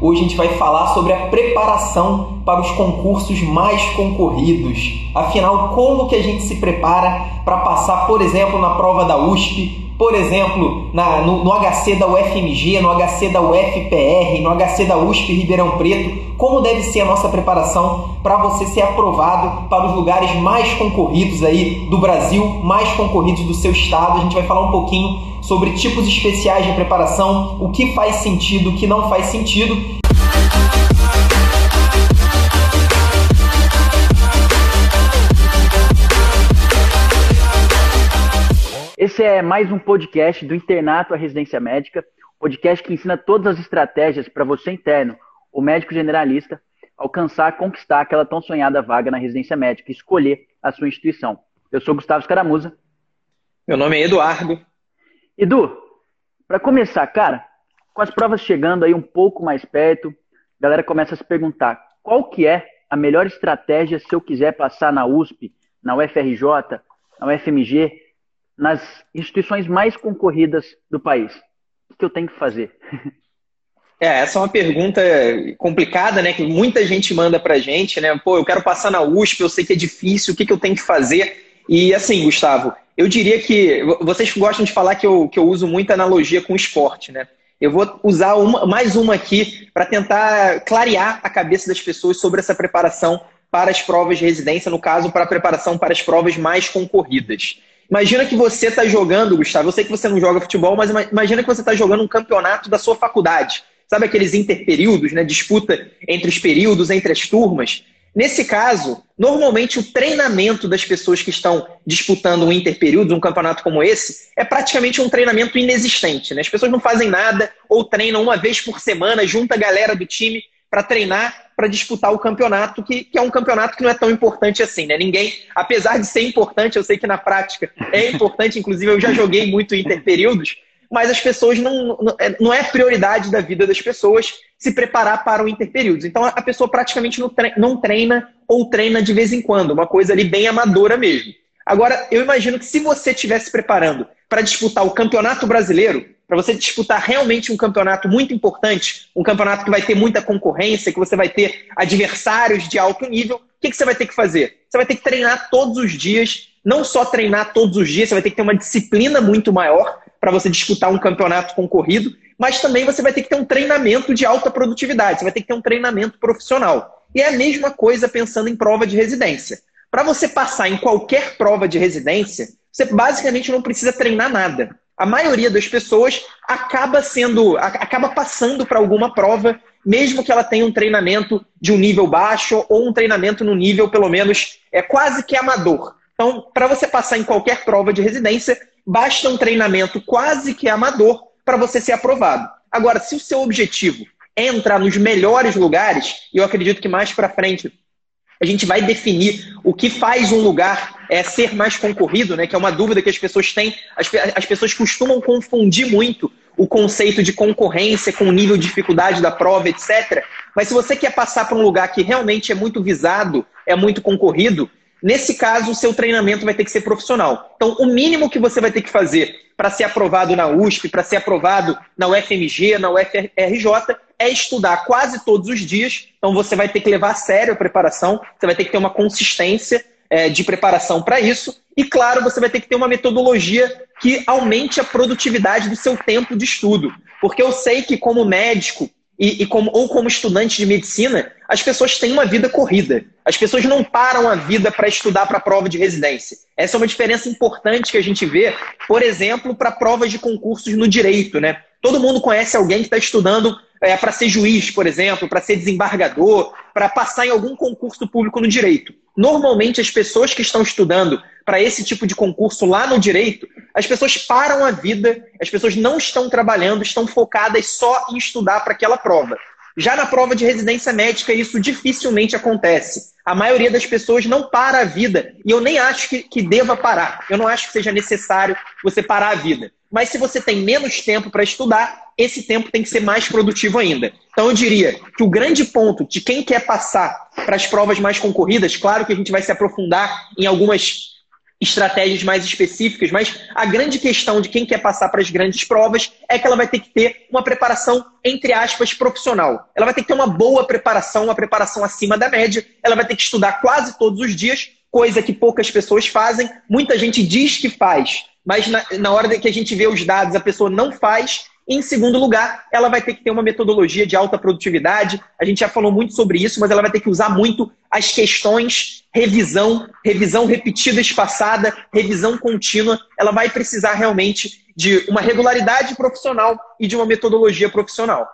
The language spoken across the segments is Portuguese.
Hoje a gente vai falar sobre a preparação para os concursos mais concorridos. Afinal, como que a gente se prepara para passar, por exemplo, na prova da USP, por exemplo, na, no, no, HC da UFMG, no HC da UFPR, no HC da USP Ribeirão Preto, como deve ser a nossa preparação para você ser aprovado para os lugares mais concorridos aí do Brasil, mais concorridos do seu estado. A gente vai falar um pouquinho sobre tipos especiais de preparação, o que faz sentido, o que não faz sentido. Esse é mais um podcast do Internato à Residência Médica, podcast que ensina todas as estratégias para você interno, o médico generalista, alcançar, conquistar aquela tão sonhada vaga na residência médica, escolher a sua instituição. Eu sou Gustavo Escaramuza. Meu nome é Eduardo. Edu, para começar, cara, com as provas chegando aí um pouco mais perto, a galera começa a se perguntar qual que é a melhor estratégia se eu quiser passar na USP, na UFRJ, na UFMG, nas instituições mais concorridas do país? O que eu tenho que fazer? É, essa é uma pergunta complicada, né? Que muita gente manda pra gente, né? Pô, eu quero passar na USP, eu sei que é difícil, o que, que eu tenho que fazer? E assim, Gustavo, eu diria que vocês gostam de falar que eu, que eu uso muita analogia com esporte, né? Eu vou usar uma, mais uma aqui para tentar clarear a cabeça das pessoas sobre essa preparação para as provas de residência, no caso, para a preparação para as provas mais concorridas. Imagina que você está jogando, Gustavo. Eu sei que você não joga futebol, mas imagina que você está jogando um campeonato da sua faculdade. Sabe aqueles interperíodos, né? Disputa entre os períodos, entre as turmas. Nesse caso, normalmente o treinamento das pessoas que estão disputando um interperíodo, um campeonato como esse, é praticamente um treinamento inexistente. Né? As pessoas não fazem nada ou treinam uma vez por semana, junta a galera do time para treinar para disputar o campeonato, que, que, é um campeonato que não é tão importante assim, né? Ninguém, apesar de ser importante, eu sei que na prática é importante, inclusive eu já joguei muito interperíodos, mas as pessoas não, não, é, não é prioridade da vida das pessoas se preparar para o interperíodos. Então a pessoa praticamente não treina, não treina ou treina de vez em quando, uma coisa ali bem amadora mesmo. Agora, eu imagino que se você estivesse preparando para disputar o Campeonato Brasileiro, para você disputar realmente um campeonato muito importante, um campeonato que vai ter muita concorrência, que você vai ter adversários de alto nível, o que, que você vai ter que fazer? Você vai ter que treinar todos os dias, não só treinar todos os dias, você vai ter que ter uma disciplina muito maior para você disputar um campeonato concorrido, mas também você vai ter que ter um treinamento de alta produtividade, você vai ter que ter um treinamento profissional. E é a mesma coisa pensando em prova de residência. Para você passar em qualquer prova de residência, você basicamente não precisa treinar nada a maioria das pessoas acaba sendo, acaba passando para alguma prova, mesmo que ela tenha um treinamento de um nível baixo ou um treinamento no nível, pelo menos, é quase que amador. Então, para você passar em qualquer prova de residência, basta um treinamento quase que amador para você ser aprovado. Agora, se o seu objetivo é entrar nos melhores lugares, eu acredito que mais para frente a gente vai definir o que faz um lugar é, ser mais concorrido, né? Que é uma dúvida que as pessoas têm. As, as pessoas costumam confundir muito o conceito de concorrência com o nível de dificuldade da prova, etc. Mas se você quer passar para um lugar que realmente é muito visado, é muito concorrido, nesse caso o seu treinamento vai ter que ser profissional. Então, o mínimo que você vai ter que fazer para ser aprovado na USP, para ser aprovado na UFMG, na UFRJ, é estudar quase todos os dias. Então você vai ter que levar a sério a preparação, você vai ter que ter uma consistência é, de preparação para isso. E claro, você vai ter que ter uma metodologia que aumente a produtividade do seu tempo de estudo. Porque eu sei que, como médico, e, e como, ou como estudante de medicina, as pessoas têm uma vida corrida. As pessoas não param a vida para estudar para a prova de residência. Essa é uma diferença importante que a gente vê, por exemplo, para provas de concursos no direito. Né? Todo mundo conhece alguém que está estudando é, para ser juiz, por exemplo, para ser desembargador, para passar em algum concurso público no direito. Normalmente, as pessoas que estão estudando para esse tipo de concurso lá no direito, as pessoas param a vida, as pessoas não estão trabalhando, estão focadas só em estudar para aquela prova. Já na prova de residência médica, isso dificilmente acontece. A maioria das pessoas não para a vida. E eu nem acho que, que deva parar. Eu não acho que seja necessário você parar a vida. Mas se você tem menos tempo para estudar, esse tempo tem que ser mais produtivo ainda. Então eu diria que o grande ponto de quem quer passar para as provas mais concorridas, claro que a gente vai se aprofundar em algumas estratégias mais específicas, mas a grande questão de quem quer passar para as grandes provas é que ela vai ter que ter uma preparação, entre aspas, profissional. Ela vai ter que ter uma boa preparação, uma preparação acima da média, ela vai ter que estudar quase todos os dias, coisa que poucas pessoas fazem. Muita gente diz que faz, mas na, na hora que a gente vê os dados, a pessoa não faz em segundo lugar, ela vai ter que ter uma metodologia de alta produtividade. A gente já falou muito sobre isso, mas ela vai ter que usar muito as questões, revisão, revisão repetida, espaçada, revisão contínua. Ela vai precisar realmente de uma regularidade profissional e de uma metodologia profissional.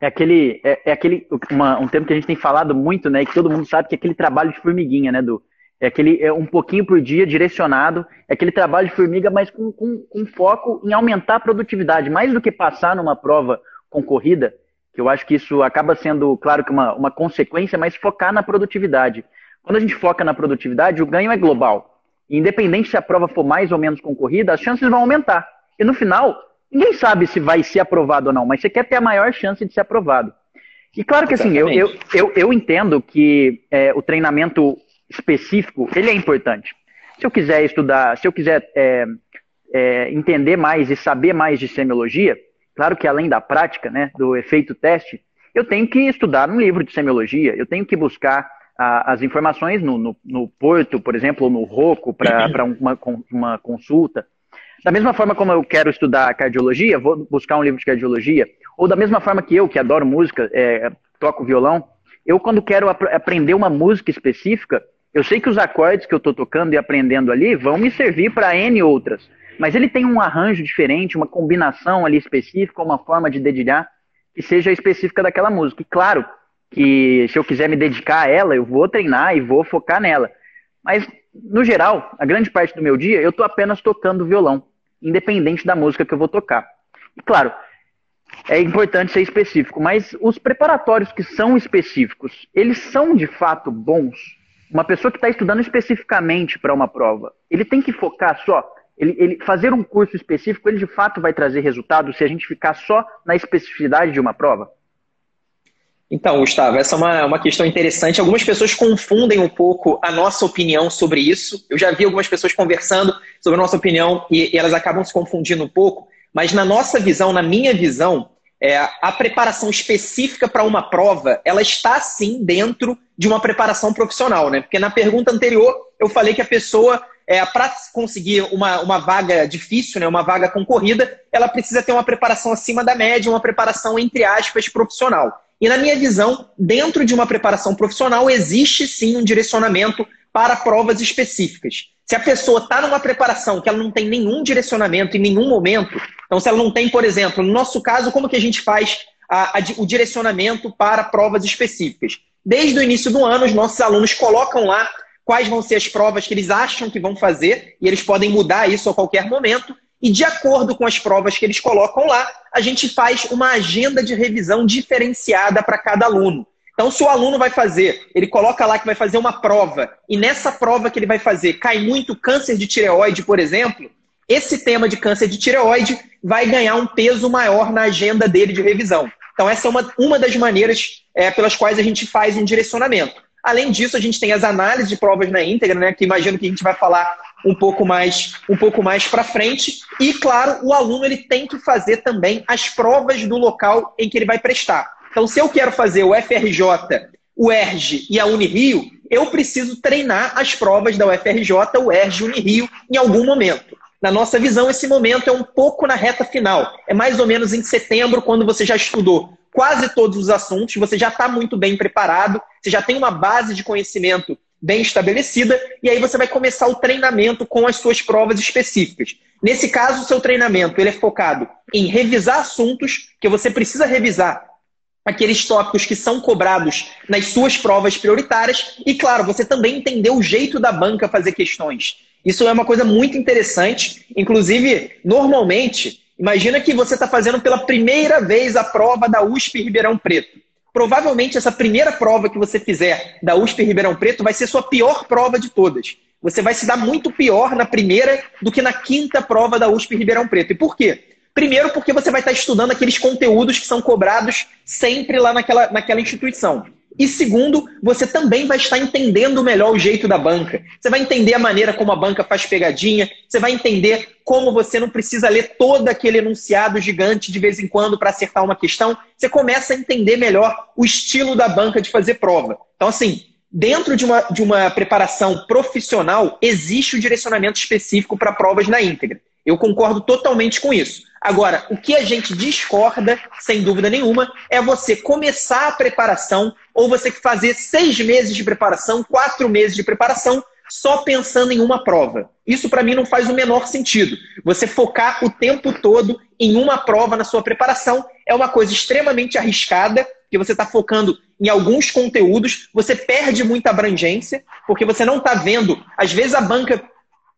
É aquele, é, é aquele uma, um termo que a gente tem falado muito, né? Que todo mundo sabe que é aquele trabalho de formiguinha, né, do é aquele é um pouquinho por dia direcionado, é aquele trabalho de formiga, mas com, com, com foco em aumentar a produtividade, mais do que passar numa prova concorrida, que eu acho que isso acaba sendo, claro que uma, uma consequência, mas focar na produtividade. Quando a gente foca na produtividade, o ganho é global. Independente se a prova for mais ou menos concorrida, as chances vão aumentar. E no final, ninguém sabe se vai ser aprovado ou não, mas você quer ter a maior chance de ser aprovado. E claro que assim, eu, eu, eu, eu entendo que é, o treinamento específico, ele é importante. Se eu quiser estudar, se eu quiser é, é, entender mais e saber mais de semiologia, claro que além da prática, né, do efeito teste, eu tenho que estudar um livro de semiologia, eu tenho que buscar a, as informações no, no, no, Porto, por exemplo, ou no Roco, para uma, uma consulta. Da mesma forma como eu quero estudar cardiologia, vou buscar um livro de cardiologia. Ou da mesma forma que eu, que adoro música, é, toco violão, eu quando quero ap aprender uma música específica, eu sei que os acordes que eu estou tocando e aprendendo ali vão me servir para N outras, mas ele tem um arranjo diferente, uma combinação ali específica, uma forma de dedilhar que seja específica daquela música. E claro que se eu quiser me dedicar a ela, eu vou treinar e vou focar nela. Mas, no geral, a grande parte do meu dia eu estou apenas tocando violão, independente da música que eu vou tocar. E claro, é importante ser específico, mas os preparatórios que são específicos, eles são de fato bons uma pessoa que está estudando especificamente para uma prova, ele tem que focar só. Ele, ele, fazer um curso específico, ele de fato vai trazer resultado se a gente ficar só na especificidade de uma prova? Então, Gustavo, essa é uma, uma questão interessante. Algumas pessoas confundem um pouco a nossa opinião sobre isso. Eu já vi algumas pessoas conversando sobre a nonossa opinião e, e elas acabam se confundindo um pouco. Mas na nossa visão, na minha visão, é, a preparação específica para uma prova, ela está sim dentro de uma preparação profissional, né? Porque na pergunta anterior eu falei que a pessoa, é, para conseguir uma, uma vaga difícil, né, uma vaga concorrida, ela precisa ter uma preparação acima da média, uma preparação, entre aspas, profissional. E na minha visão, dentro de uma preparação profissional, existe sim um direcionamento para provas específicas. Se a pessoa está numa preparação que ela não tem nenhum direcionamento em nenhum momento, então se ela não tem, por exemplo, no nosso caso, como que a gente faz a, a, o direcionamento para provas específicas? Desde o início do ano, os nossos alunos colocam lá quais vão ser as provas que eles acham que vão fazer, e eles podem mudar isso a qualquer momento, e de acordo com as provas que eles colocam lá, a gente faz uma agenda de revisão diferenciada para cada aluno. Então, se o aluno vai fazer, ele coloca lá que vai fazer uma prova, e nessa prova que ele vai fazer cai muito câncer de tireoide, por exemplo, esse tema de câncer de tireoide vai ganhar um peso maior na agenda dele de revisão. Então, essa é uma, uma das maneiras é, pelas quais a gente faz um direcionamento. Além disso, a gente tem as análises de provas na íntegra, né, que imagino que a gente vai falar um pouco mais um pouco mais para frente. E, claro, o aluno ele tem que fazer também as provas do local em que ele vai prestar. Então, se eu quero fazer o FRJ, o ERJ e a Unirio, eu preciso treinar as provas da UFRJ, o ERJ e Unirio em algum momento. Na nossa visão, esse momento é um pouco na reta final. É mais ou menos em setembro, quando você já estudou quase todos os assuntos, você já está muito bem preparado, você já tem uma base de conhecimento bem estabelecida, e aí você vai começar o treinamento com as suas provas específicas. Nesse caso, o seu treinamento ele é focado em revisar assuntos que você precisa revisar aqueles tópicos que são cobrados nas suas provas prioritárias e, claro, você também entender o jeito da banca fazer questões. Isso é uma coisa muito interessante. Inclusive, normalmente, imagina que você está fazendo pela primeira vez a prova da USP Ribeirão Preto. Provavelmente essa primeira prova que você fizer da USP Ribeirão Preto vai ser sua pior prova de todas. Você vai se dar muito pior na primeira do que na quinta prova da USP Ribeirão Preto. E por quê? Primeiro, porque você vai estar estudando aqueles conteúdos que são cobrados sempre lá naquela, naquela instituição. E segundo, você também vai estar entendendo melhor o jeito da banca. Você vai entender a maneira como a banca faz pegadinha, você vai entender como você não precisa ler todo aquele enunciado gigante de vez em quando para acertar uma questão. Você começa a entender melhor o estilo da banca de fazer prova. Então, assim, dentro de uma, de uma preparação profissional, existe o direcionamento específico para provas na íntegra. Eu concordo totalmente com isso. Agora, o que a gente discorda, sem dúvida nenhuma, é você começar a preparação ou você fazer seis meses de preparação, quatro meses de preparação, só pensando em uma prova. Isso para mim não faz o menor sentido. Você focar o tempo todo em uma prova na sua preparação é uma coisa extremamente arriscada, que você está focando em alguns conteúdos, você perde muita abrangência, porque você não está vendo. Às vezes a banca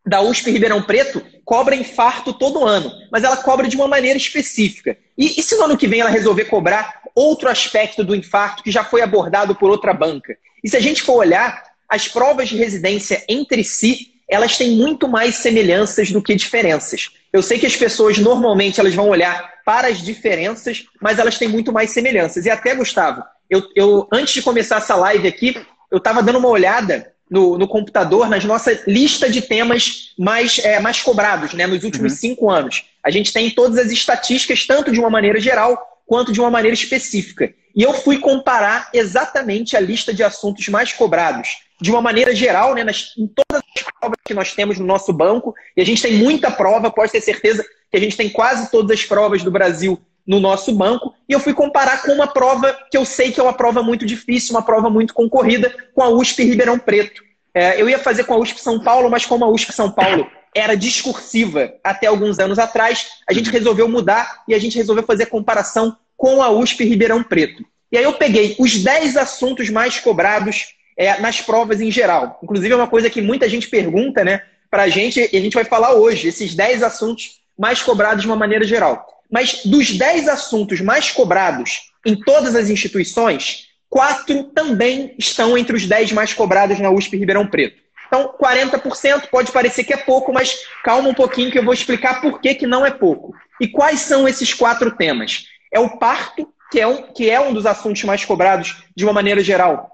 da USP Ribeirão Preto cobra infarto todo ano, mas ela cobra de uma maneira específica. E, e, se no ano que vem ela resolver cobrar outro aspecto do infarto que já foi abordado por outra banca? E se a gente for olhar, as provas de residência entre si, elas têm muito mais semelhanças do que diferenças. Eu sei que as pessoas normalmente elas vão olhar para as diferenças, mas elas têm muito mais semelhanças. E até, Gustavo, eu, eu antes de começar essa live aqui, eu estava dando uma olhada no, no computador nas nossa lista de temas mais, é, mais cobrados né, nos últimos uhum. cinco anos. A gente tem todas as estatísticas, tanto de uma maneira geral quanto de uma maneira específica. E eu fui comparar exatamente a lista de assuntos mais cobrados, de uma maneira geral, né, nas, em todas as provas que nós temos no nosso banco. E a gente tem muita prova, pode ter certeza que a gente tem quase todas as provas do Brasil no nosso banco, e eu fui comparar com uma prova que eu sei que é uma prova muito difícil, uma prova muito concorrida, com a USP Ribeirão Preto. É, eu ia fazer com a USP São Paulo, mas como a USP São Paulo era discursiva até alguns anos atrás, a gente resolveu mudar e a gente resolveu fazer comparação com a USP Ribeirão Preto. E aí eu peguei os 10 assuntos mais cobrados é, nas provas em geral. Inclusive é uma coisa que muita gente pergunta, né, para a gente, e a gente vai falar hoje, esses 10 assuntos mais cobrados de uma maneira geral. Mas dos 10 assuntos mais cobrados em todas as instituições, quatro também estão entre os 10 mais cobrados na USP Ribeirão Preto. Então, 40% pode parecer que é pouco, mas calma um pouquinho que eu vou explicar por que, que não é pouco. E quais são esses quatro temas? É o parto, que é, um, que é um dos assuntos mais cobrados de uma maneira geral,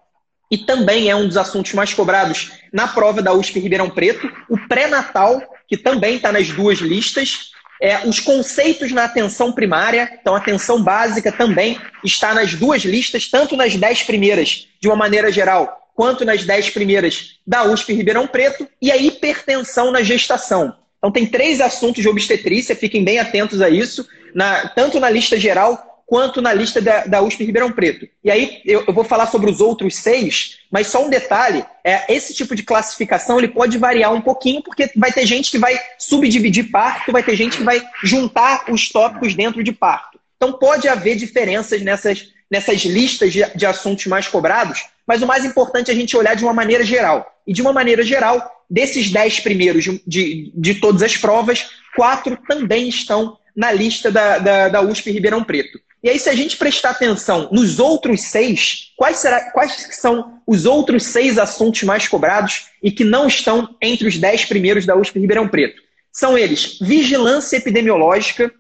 e também é um dos assuntos mais cobrados na prova da USP Ribeirão Preto, o pré-natal, que também está nas duas listas, é, os conceitos na atenção primária, então atenção básica também está nas duas listas, tanto nas dez primeiras, de uma maneira geral, quanto nas dez primeiras da USP Ribeirão Preto, e a hipertensão na gestação. Então tem três assuntos de obstetrícia, fiquem bem atentos a isso, na, tanto na lista geral quanto na lista da, da USP Ribeirão Preto. E aí eu, eu, vou falar sobre os outros seis, mas só um detalhe: é, esse tipo de classificação ele pode variar um pouquinho, porque vai ter gente que vai subdividir parto, vai ter gente que vai juntar os tópicos dentro de parto. Então pode haver diferenças nessas, nessas listas de, de assuntos mais cobrados, mas o mais importante é a gente olhar de uma maneira geral. E de uma maneira geral, desses dez primeiros de, de, de todas as provas, quatro também estão na lista da, da, da USP Ribeirão Preto. E aí, se a gente prestar atenção nos outros seis, quais, será, quais são os outros seis assuntos mais cobrados e que não estão entre os dez primeiros da USP Ribeirão Preto? São eles vigilância epidemiológica,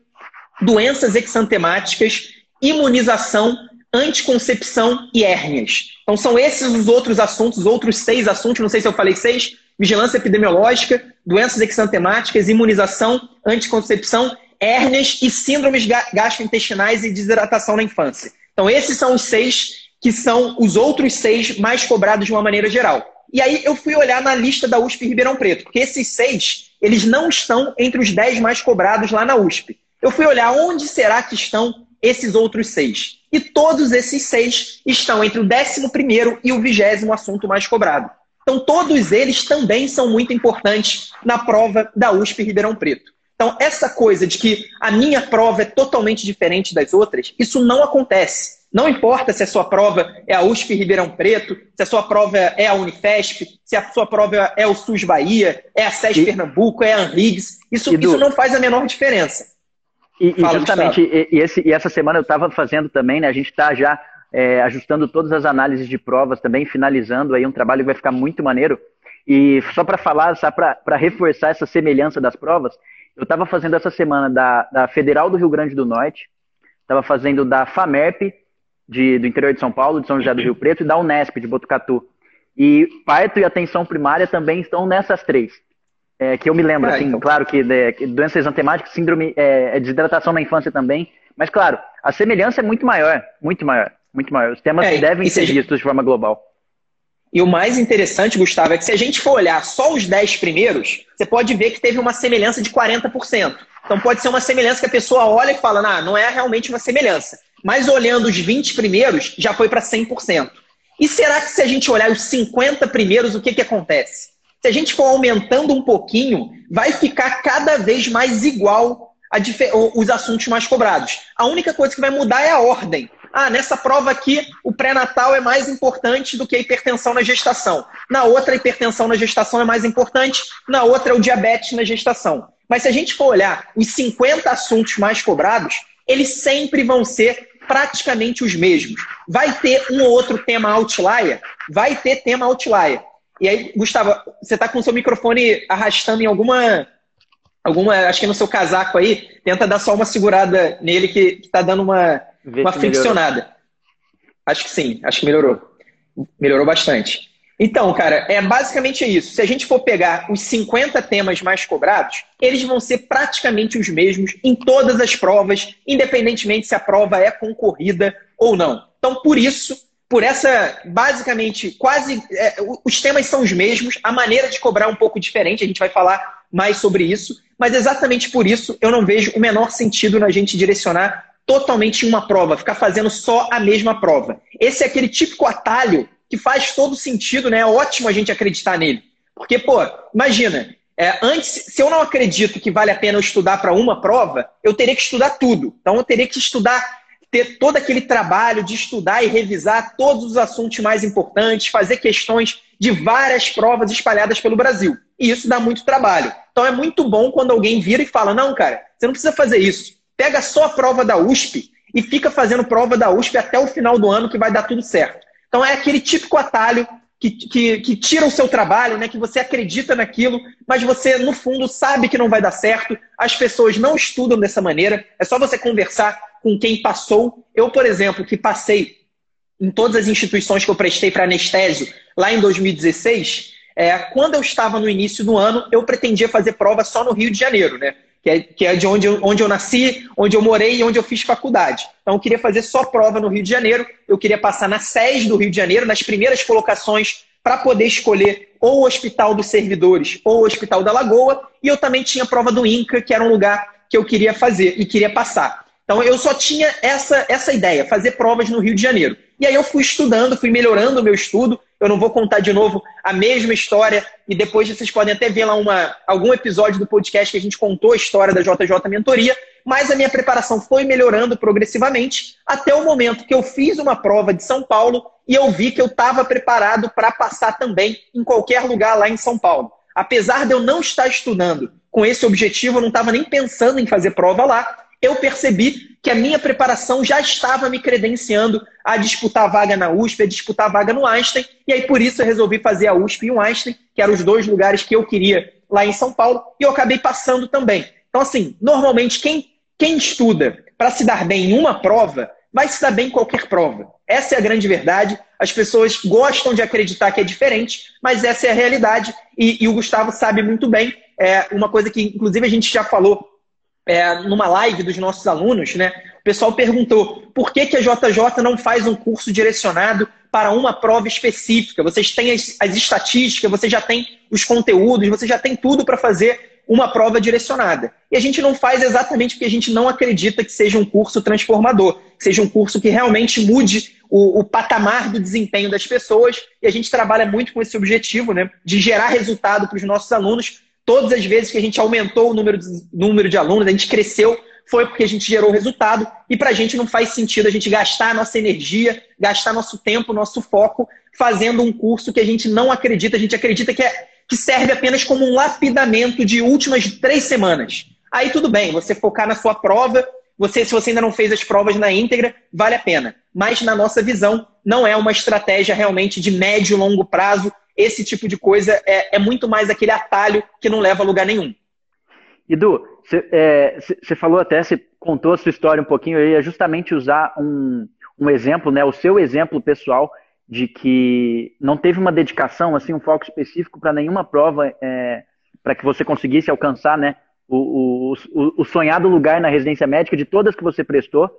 doenças exantemáticas, imunização, anticoncepção e hérnias. Então, são esses os outros assuntos, os outros seis assuntos, não sei se eu falei seis, vigilância epidemiológica, doenças exantemáticas, imunização, anticoncepção hérnias e síndromes gastrointestinais e desidratação na infância. Então, esses são os seis que são os outros seis mais cobrados de uma maneira geral. E aí eu fui olhar na lista da USP Ribeirão Preto, porque esses seis, eles não estão entre os dez mais cobrados lá na USP. Eu fui olhar onde será que estão esses outros seis. E todos esses seis estão entre o décimo primeiro e o vigésimo assunto mais cobrado. Então, todos eles também são muito importantes na prova da USP Ribeirão Preto. Então, essa coisa de que a minha prova é totalmente diferente das outras, isso não acontece. Não importa se a sua prova é a USP Ribeirão Preto, se a sua prova é a Unifesp, se a sua prova é o SUS Bahia, é a SES e... Pernambuco, é a Anrigs. Isso, isso não faz a menor diferença. E, Fala, e justamente, e, e, esse, e, essa semana eu estava fazendo também, né? A gente está já é, ajustando todas as análises de provas também, finalizando aí um trabalho que vai ficar muito maneiro. E só para falar, só para reforçar essa semelhança das provas, Eu estava fazendo essa semana da, da Federal do Rio Grande do Norte, estava fazendo da FAMERP, de, do interior de São Paulo, de São José do Rio Preto, e da Unesp, de Botucatu. E parto e atenção primária também estão nessas três. É, que eu me lembro, é, assim, então. claro que, de, que doenças exantemáticas, síndrome, é, é, desidratação na infância também, mas claro, a semelhança é muito maior, muito maior, muito maior. Os temas é, devem ser vistos de forma global. E o mais interessante, Gustavo, é que se a gente for olhar só os 10 primeiros, você pode ver que teve uma semelhança de 40%. Então pode ser uma semelhança que a pessoa olha e fala, nah, não é realmente uma semelhança. Mas olhando os 20 primeiros, já foi para 100%. E será que se a gente olhar os 50 primeiros, o que, que acontece? Se a gente for aumentando um pouquinho, vai ficar cada vez mais igual os assuntos mais cobrados. A única coisa que vai mudar é a ordem. Ah, nessa prova aqui, o pré-natal é mais importante do que a hipertensão na gestação. Na outra, a hipertensão na gestação é mais importante. Na outra, o diabetes na gestação. Mas se a gente for olhar os 50 assuntos mais cobrados, eles sempre vão ser praticamente os mesmos. Vai ter um ou outro tema outlier? Vai ter tema outlier. E aí, Gustavo, você está com o seu microfone arrastando em alguma. alguma acho que no seu casaco aí. Tenta dar só uma segurada nele que está dando uma, uma friccionada. Melhorou. Acho que sim, acho que melhorou. Melhorou bastante. Então, cara, é basicamente isso. Se a gente for pegar os 50 temas mais cobrados, eles vão ser praticamente os mesmos em todas as provas, independentemente se a prova é concorrida ou não. Então, por isso, por essa, basicamente, quase. É, os temas são os mesmos, a maneira de cobrar é um pouco diferente, a gente vai falar mais sobre isso, mas exatamente por isso eu não vejo o menor sentido na gente direcionar totalmente em uma prova, ficar fazendo só a mesma prova. Esse é aquele típico atalho que faz todo sentido, né? É ótimo a gente acreditar nele. Porque, pô, imagina, é, antes, se eu não acredito que vale a pena eu estudar para uma prova, eu teria que estudar tudo. Então, eu teria que estudar, ter todo aquele trabalho de estudar e revisar todos os assuntos mais importantes, fazer questões de várias provas espalhadas pelo Brasil. E isso dá muito trabalho. Então, é muito bom quando alguém vira e fala: não, cara, você não precisa fazer isso. Pega só a prova da USP e fica fazendo prova da USP até o final do ano que vai dar tudo certo. Então é aquele típico atalho que, que, que, tira o seu trabalho, né? que você acredita naquilo, mas você, no fundo, sabe que não vai dar certo. As pessoas não estudam dessa maneira. É só você conversar com quem passou. Eu, por exemplo, que passei em todas as instituições que eu prestei para anestésio lá em 2016, é, quando eu estava no início do ano, eu pretendia fazer prova só no Rio de Janeiro, né? Que é, que é de onde eu, onde eu nasci, onde eu morei e onde eu fiz faculdade. Então, eu queria fazer só prova no Rio de Janeiro, eu queria passar na SES do Rio de Janeiro, nas primeiras colocações, para poder escolher ou o Hospital dos Servidores ou o Hospital da Lagoa, e eu também tinha prova do INCA, que era um lugar que eu queria fazer e queria passar. Então, eu só tinha essa, essa ideia, fazer provas no Rio de Janeiro. E aí eu fui estudando, fui melhorando o meu estudo, eu não vou contar de novo a mesma história e depois vocês podem até ver lá uma, algum episódio do podcast que a gente contou a história da JJ Mentoria, mas a minha preparação foi melhorando progressivamente até o momento que eu fiz uma prova de São Paulo e eu vi que eu estava preparado para passar também em qualquer lugar lá em São Paulo. Apesar de eu não estar estudando com esse objetivo, eu não estava nem pensando em fazer prova lá, eu percebi que a minha preparação já estava me credenciando a disputar vaga na USP, a disputar vaga no Einstein, e aí por isso eu resolvi fazer a USP e o Einstein, que eram os dois lugares que eu queria lá em São Paulo, e eu acabei passando também. Então, assim, normalmente quem, quem estuda para se dar bem em uma prova, vai se dar bem em qualquer prova. Essa é a grande verdade. As pessoas gostam de acreditar que é diferente, mas essa é a realidade, e, e o Gustavo sabe muito bem. É uma coisa que, inclusive, a gente já falou é, numa live dos nossos alunos, né? O pessoal perguntou por que, que a JJ não faz um curso direcionado para uma prova específica? Vocês têm as, as estatísticas, você já tem os conteúdos, você já tem tudo para fazer uma prova direcionada. E a gente não faz exatamente porque a gente não acredita que seja um curso transformador, que seja um curso que realmente mude o, o, patamar do desempenho das pessoas. E a gente trabalha muito com esse objetivo, né, de gerar resultado para os nossos alunos, Todas as vezes que a gente aumentou o número de, número de alunos, a gente cresceu, foi porque a gente gerou resultado. E para a gente não faz sentido a gente gastar nossa energia, gastar nosso tempo, nosso foco, fazendo um curso que a gente não acredita. A gente acredita que, é, que serve apenas como um lapidamento de últimas três semanas. Aí tudo bem, você focar na sua prova, você, se você ainda não fez as provas na íntegra, vale a pena. Mas, na nossa visão, não é uma estratégia realmente de médio e longo prazo esse tipo de coisa é, é muito mais aquele atalho que não leva a lugar nenhum. Edu, você é, falou até, você contou a sua história um pouquinho, eu ia justamente usar um, um exemplo, né, o seu exemplo pessoal de que não teve uma dedicação, assim, um foco específico para nenhuma prova, é, para que você conseguisse alcançar, né, o, o, o, sonhado lugar na residência médica de todas que você prestou.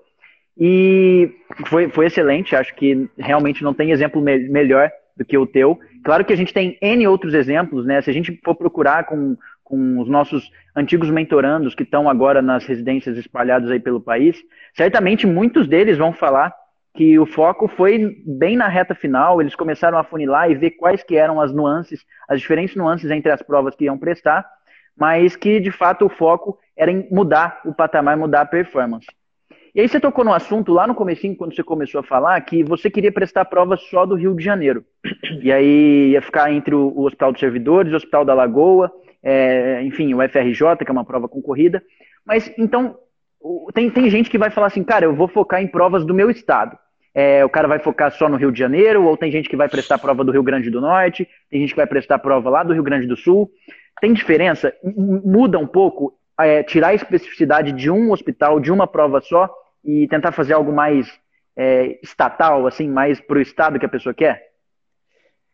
E foi, foi excelente, acho que realmente não tem exemplo me melhor do que o teu. Claro que a gente tem N outros exemplos, né? Se a gente for procurar com, com os nossos antigos mentorandos que estão agora nas residências espalhadas aí pelo país, certamente muitos deles vão falar que o foco foi bem na reta final, eles começaram a funilar e ver quais que eram as nuances, as diferentes nuances entre as provas que iam prestar, mas que de fato o foco era em mudar o patamar, mudar a performance. E aí você tocou no assunto lá no comecinho, quando você começou a falar, que você queria prestar prova só do Rio de Janeiro. E aí ia ficar entre o, Hospital dos Servidores, o Hospital da Lagoa, é, enfim, o FRJ, que é uma prova concorrida. Mas então, tem, tem gente que vai falar assim, cara, eu vou focar em provas do meu estado. É, o cara vai focar só no Rio de Janeiro, ou tem gente que vai prestar prova do Rio Grande do Norte, tem gente que vai prestar prova lá do Rio Grande do Sul. Tem diferença? Muda um pouco? É, tirar a especificidade de um hospital, de uma prova só, e tentar fazer algo mais é, estatal, assim, mais para o estado que a pessoa quer?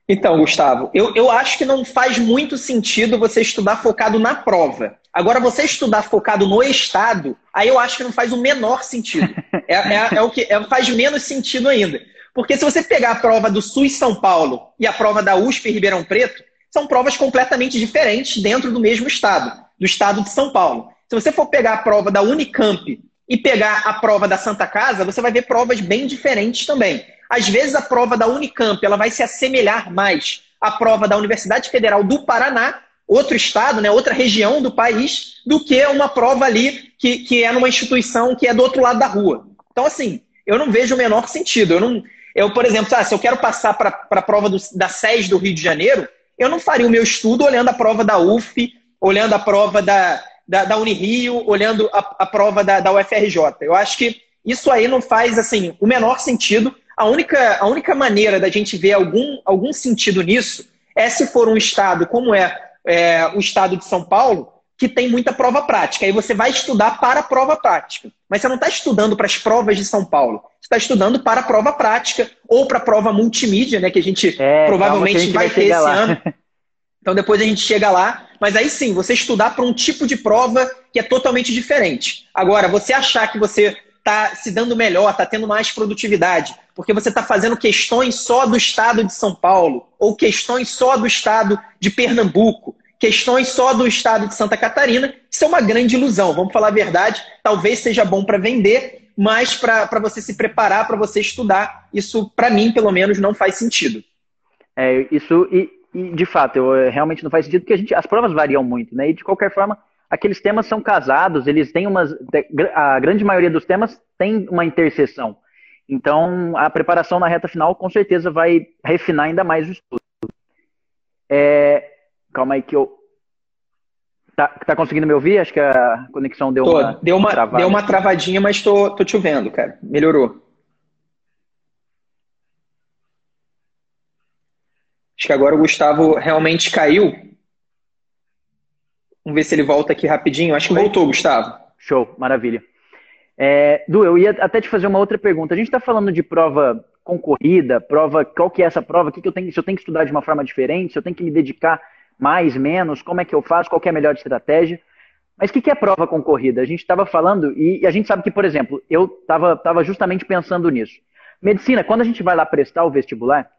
Então, Gustavo, eu, eu acho que não faz muito sentido você estudar focado na prova. Agora, você estudar focado no estado, aí eu acho que não faz o menor sentido. É, é, é o que é, faz menos sentido ainda. Porque se você pegar a prova do SUS São Paulo e a prova da USP Ribeirão Preto, são provas completamente diferentes dentro do mesmo estado, do estado de São Paulo. Se você for pegar a prova da Unicamp e pegar a prova da Santa Casa, você vai ver provas bem diferentes também. Às vezes a prova da Unicamp ela vai se assemelhar mais à prova da Universidade Federal do Paraná, outro estado, né, outra região do país, do que uma prova ali que, que é numa instituição que é do outro lado da rua. Então, assim, eu não vejo o menor sentido. Eu, não, eu por exemplo, ah, se eu quero passar para a prova do, da SES do Rio de Janeiro, eu não faria o meu estudo olhando a prova da UF, olhando a prova da, da, da Unirio, olhando a, a prova da, da UFRJ. Eu acho que isso aí não faz assim o menor sentido. A única, a única maneira da gente ver algum, algum sentido nisso é se for um estado como é, é o estado de São Paulo, que tem muita prova prática. Aí você vai estudar para a prova prática. Mas você não está estudando para as provas de São Paulo. Você está estudando para a prova prática ou para a prova multimídia, né? Que a gente é, provavelmente a gente vai, vai ter esse lá. ano. Então depois a gente chega lá, mas aí sim, você estudar para um tipo de prova que é totalmente diferente. Agora, você achar que você está se dando melhor, está tendo mais produtividade, porque você está fazendo questões só do estado de São Paulo, ou questões só do estado de Pernambuco, questões só do estado de Santa Catarina, isso é uma grande ilusão. Vamos falar a verdade, talvez seja bom para vender, mas para você se preparar, para você estudar, isso, para mim, pelo menos, não faz sentido. É, isso, e, e, de fato, eu, eh, realmente não faz sentido, porque a gente, as provas variam muito, né? E, de qualquer forma, aqueles temas são casados, eles têm umas. A grande maioria dos temas tem uma interseção. Então, a preparação na reta final, com certeza, vai refinar ainda mais o estudo. É, calma aí que eu. Tá, tá conseguindo me ouvir? Acho que a conexão deu tô, uma. Deu uma, deu uma travadinha, mas tô, tô te ouvindo, cara. Melhorou. Acho que agora o Gustavo realmente caiu. Vamos ver se ele volta aqui rapidinho. Acho que voltou, Gustavo. Show, maravilha. É, du, eu ia até te fazer uma outra pergunta. A gente está falando de prova concorrida, prova, qual que é essa prova? Que que eu tenho, se eu tenho que estudar de uma forma diferente, se eu tenho que me dedicar mais, menos, como é que eu faço, qual é a melhor estratégia? Mas o que, que é prova concorrida? A gente estava falando, e, e, a gente sabe que, por exemplo, eu estava tava justamente pensando nisso. Medicina, quando a gente vai lá prestar o vestibular,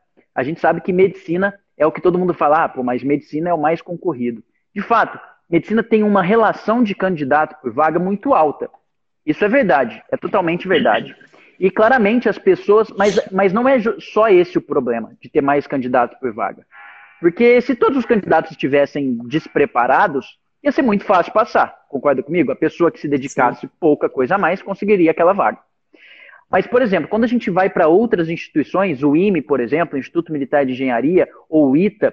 a gente sabe que medicina é o que todo mundo fala, ah, pô, mas medicina é o mais concorrido. De fato, medicina tem uma relação de candidato por vaga muito alta. Isso é verdade, é totalmente verdade. E claramente as pessoas, mas, mas não é só esse o problema de ter mais candidatos por vaga. Porque se todos os candidatos estivessem despreparados, ia ser muito fácil passar. Concorda comigo? A pessoa que se dedicasse Sim. pouca coisa a mais conseguiria aquela vaga. Mas, por exemplo, quando a gente vai para outras instituições, o IME, por exemplo, Instituto Militar de Engenharia, ou o ITA,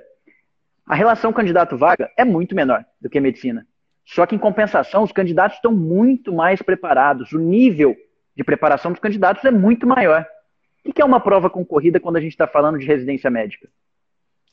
a relação candidato-vaga é muito menor do que a medicina. Só que, em compensação, os candidatos estão muito mais preparados. O nível de preparação dos candidatos é muito maior. O que é uma prova concorrida quando a gente está falando de residência médica?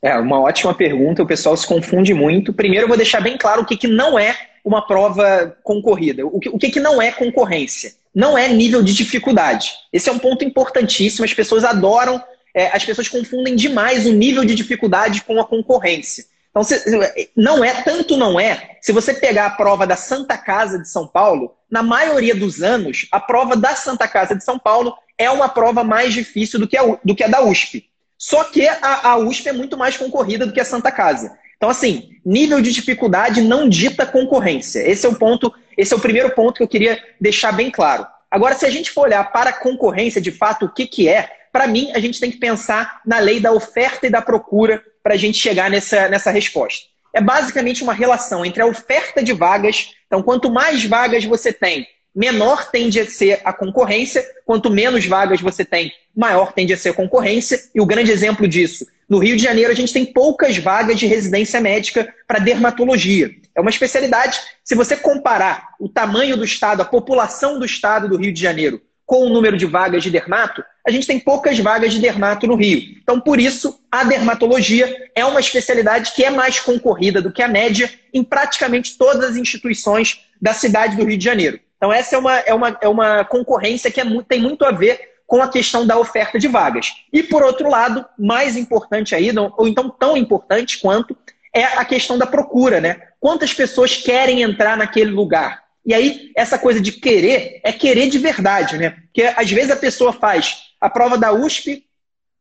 É, uma ótima pergunta, o pessoal se confunde muito. Primeiro, eu vou deixar bem claro o que, que não é uma prova concorrida, o que, o que, que não é concorrência. Não é nível de dificuldade. Esse é um ponto importantíssimo, as pessoas adoram, é, as pessoas confundem demais o nível de dificuldade com a concorrência. Então, se, não é, tanto não é, se você pegar a prova da Santa Casa de São Paulo, na maioria dos anos, a prova da Santa Casa de São Paulo é uma prova mais difícil do que a, do que a da USP. Só que a, a USP é muito mais concorrida do que a Santa Casa. Então, assim, nível de dificuldade não dita concorrência. Esse é o ponto, esse é o primeiro ponto que eu queria deixar bem claro. Agora, se a gente for olhar para a concorrência, de fato, o que, que é, para mim, a gente tem que pensar na lei da oferta e da procura para a gente chegar nessa, nessa resposta. É basicamente uma relação entre a oferta de vagas, então, quanto mais vagas você tem, menor tende a ser a concorrência, quanto menos vagas você tem, maior tende a ser a concorrência. E o grande exemplo disso, no Rio de Janeiro, a gente tem poucas vagas de residência médica para dermatologia. É uma especialidade. Se você comparar o tamanho do estado, a população do estado do Rio de Janeiro, com o número de vagas de dermato, a gente tem poucas vagas de dermato no Rio. Então, por isso, a dermatologia é uma especialidade que é mais concorrida do que a média em praticamente todas as instituições da cidade do Rio de Janeiro. Então, essa é uma, é uma, é uma concorrência que é, tem muito a ver com a questão da oferta de vagas. E, por outro lado, mais importante ainda, ou então tão importante quanto, é a questão da procura, né? Quantas pessoas querem entrar naquele lugar? E aí, essa coisa de querer é querer de verdade, né? Porque às vezes a pessoa faz a prova da USP,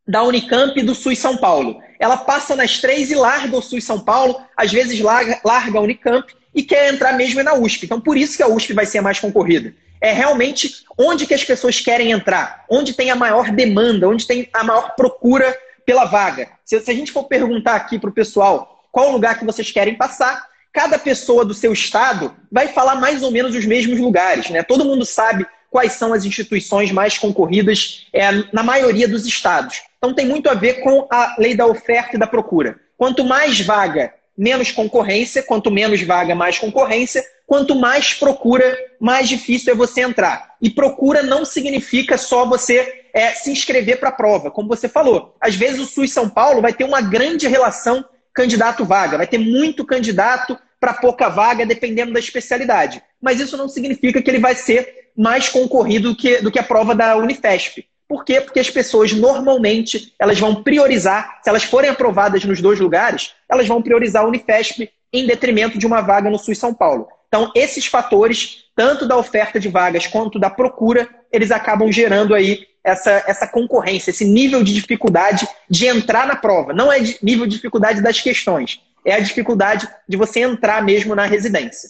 da Unicamp e do SUS São Paulo. Ela passa nas três e larga o SUS São Paulo, às vezes larga, larga a Unicamp e quer entrar mesmo na USP. Então, por isso que a USP vai ser mais concorrida. É realmente onde que as pessoas querem entrar, onde tem a maior demanda, onde tem a maior procura pela vaga. Se, se a gente for perguntar aqui para o pessoal qual lugar que vocês querem passar, cada pessoa do seu estado vai falar mais ou menos os mesmos lugares. Né? Todo mundo sabe quais são as instituições mais concorridas é, na maioria dos estados. Então tem muito a ver com a lei da oferta e da procura. Quanto mais vaga menos concorrência, quanto menos vaga, mais concorrência, quanto mais procura, mais difícil é você entrar. E procura não significa só você é, se inscrever para a prova, como você falou. Às vezes o SUS São Paulo vai ter uma grande relação candidato-vaga, vai ter muito candidato para pouca vaga, dependendo da especialidade. Mas isso não significa que ele vai ser mais concorrido do que, do que a prova da Unifesp. Por quê? Porque as pessoas normalmente elas vão priorizar, se elas forem aprovadas nos dois lugares, elas vão priorizar a Unifesp em detrimento de uma vaga no SUS São Paulo. Então, esses fatores, tanto da oferta de vagas quanto da procura, eles acabam gerando aí essa, essa concorrência, esse nível de dificuldade de entrar na prova. Não é nível de dificuldade das questões, é a dificuldade de você entrar mesmo na residência.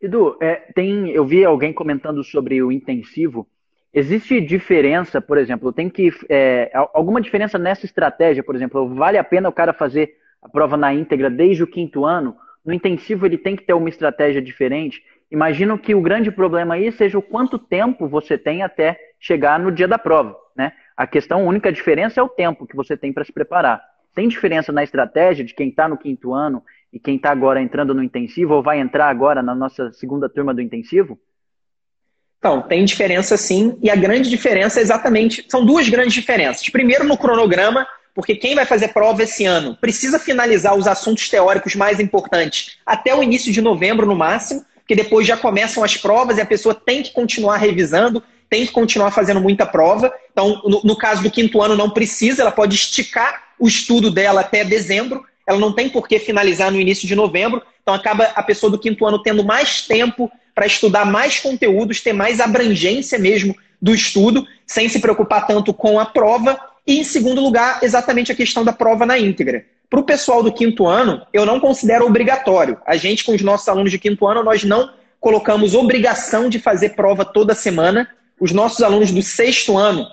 Edu, é, tem, eu vi alguém comentando sobre o intensivo. Existe diferença, por exemplo, tem que é, alguma diferença nessa estratégia, por exemplo, vale a pena o cara fazer a prova na íntegra desde o quinto ano? No intensivo ele tem que ter uma estratégia diferente. Imagino que o grande problema aí seja o quanto tempo você tem até chegar no dia da prova, né? A questão a única diferença é o tempo que você tem para se preparar. Tem diferença na estratégia de quem está no quinto ano e quem está agora entrando no intensivo ou vai entrar agora na nossa segunda turma do intensivo? Então, tem diferença sim, e a grande diferença é exatamente. São duas grandes diferenças. Primeiro, no cronograma, porque quem vai fazer prova esse ano precisa finalizar os assuntos teóricos mais importantes até o início de novembro, no máximo, porque depois já começam as provas e a pessoa tem que continuar revisando, tem que continuar fazendo muita prova. Então, no, no caso do quinto ano, não precisa, ela pode esticar o estudo dela até dezembro, ela não tem por que finalizar no início de novembro, então acaba a pessoa do quinto ano tendo mais tempo para estudar mais conteúdos, ter mais abrangência mesmo do estudo, sem se preocupar tanto com a prova. E, em segundo lugar, exatamente a questão da prova na íntegra. Para o pessoal do quinto ano, eu não considero obrigatório. A gente, com os nossos alunos de quinto ano, nós não colocamos obrigação de fazer prova toda semana. Os nossos alunos do sexto ano,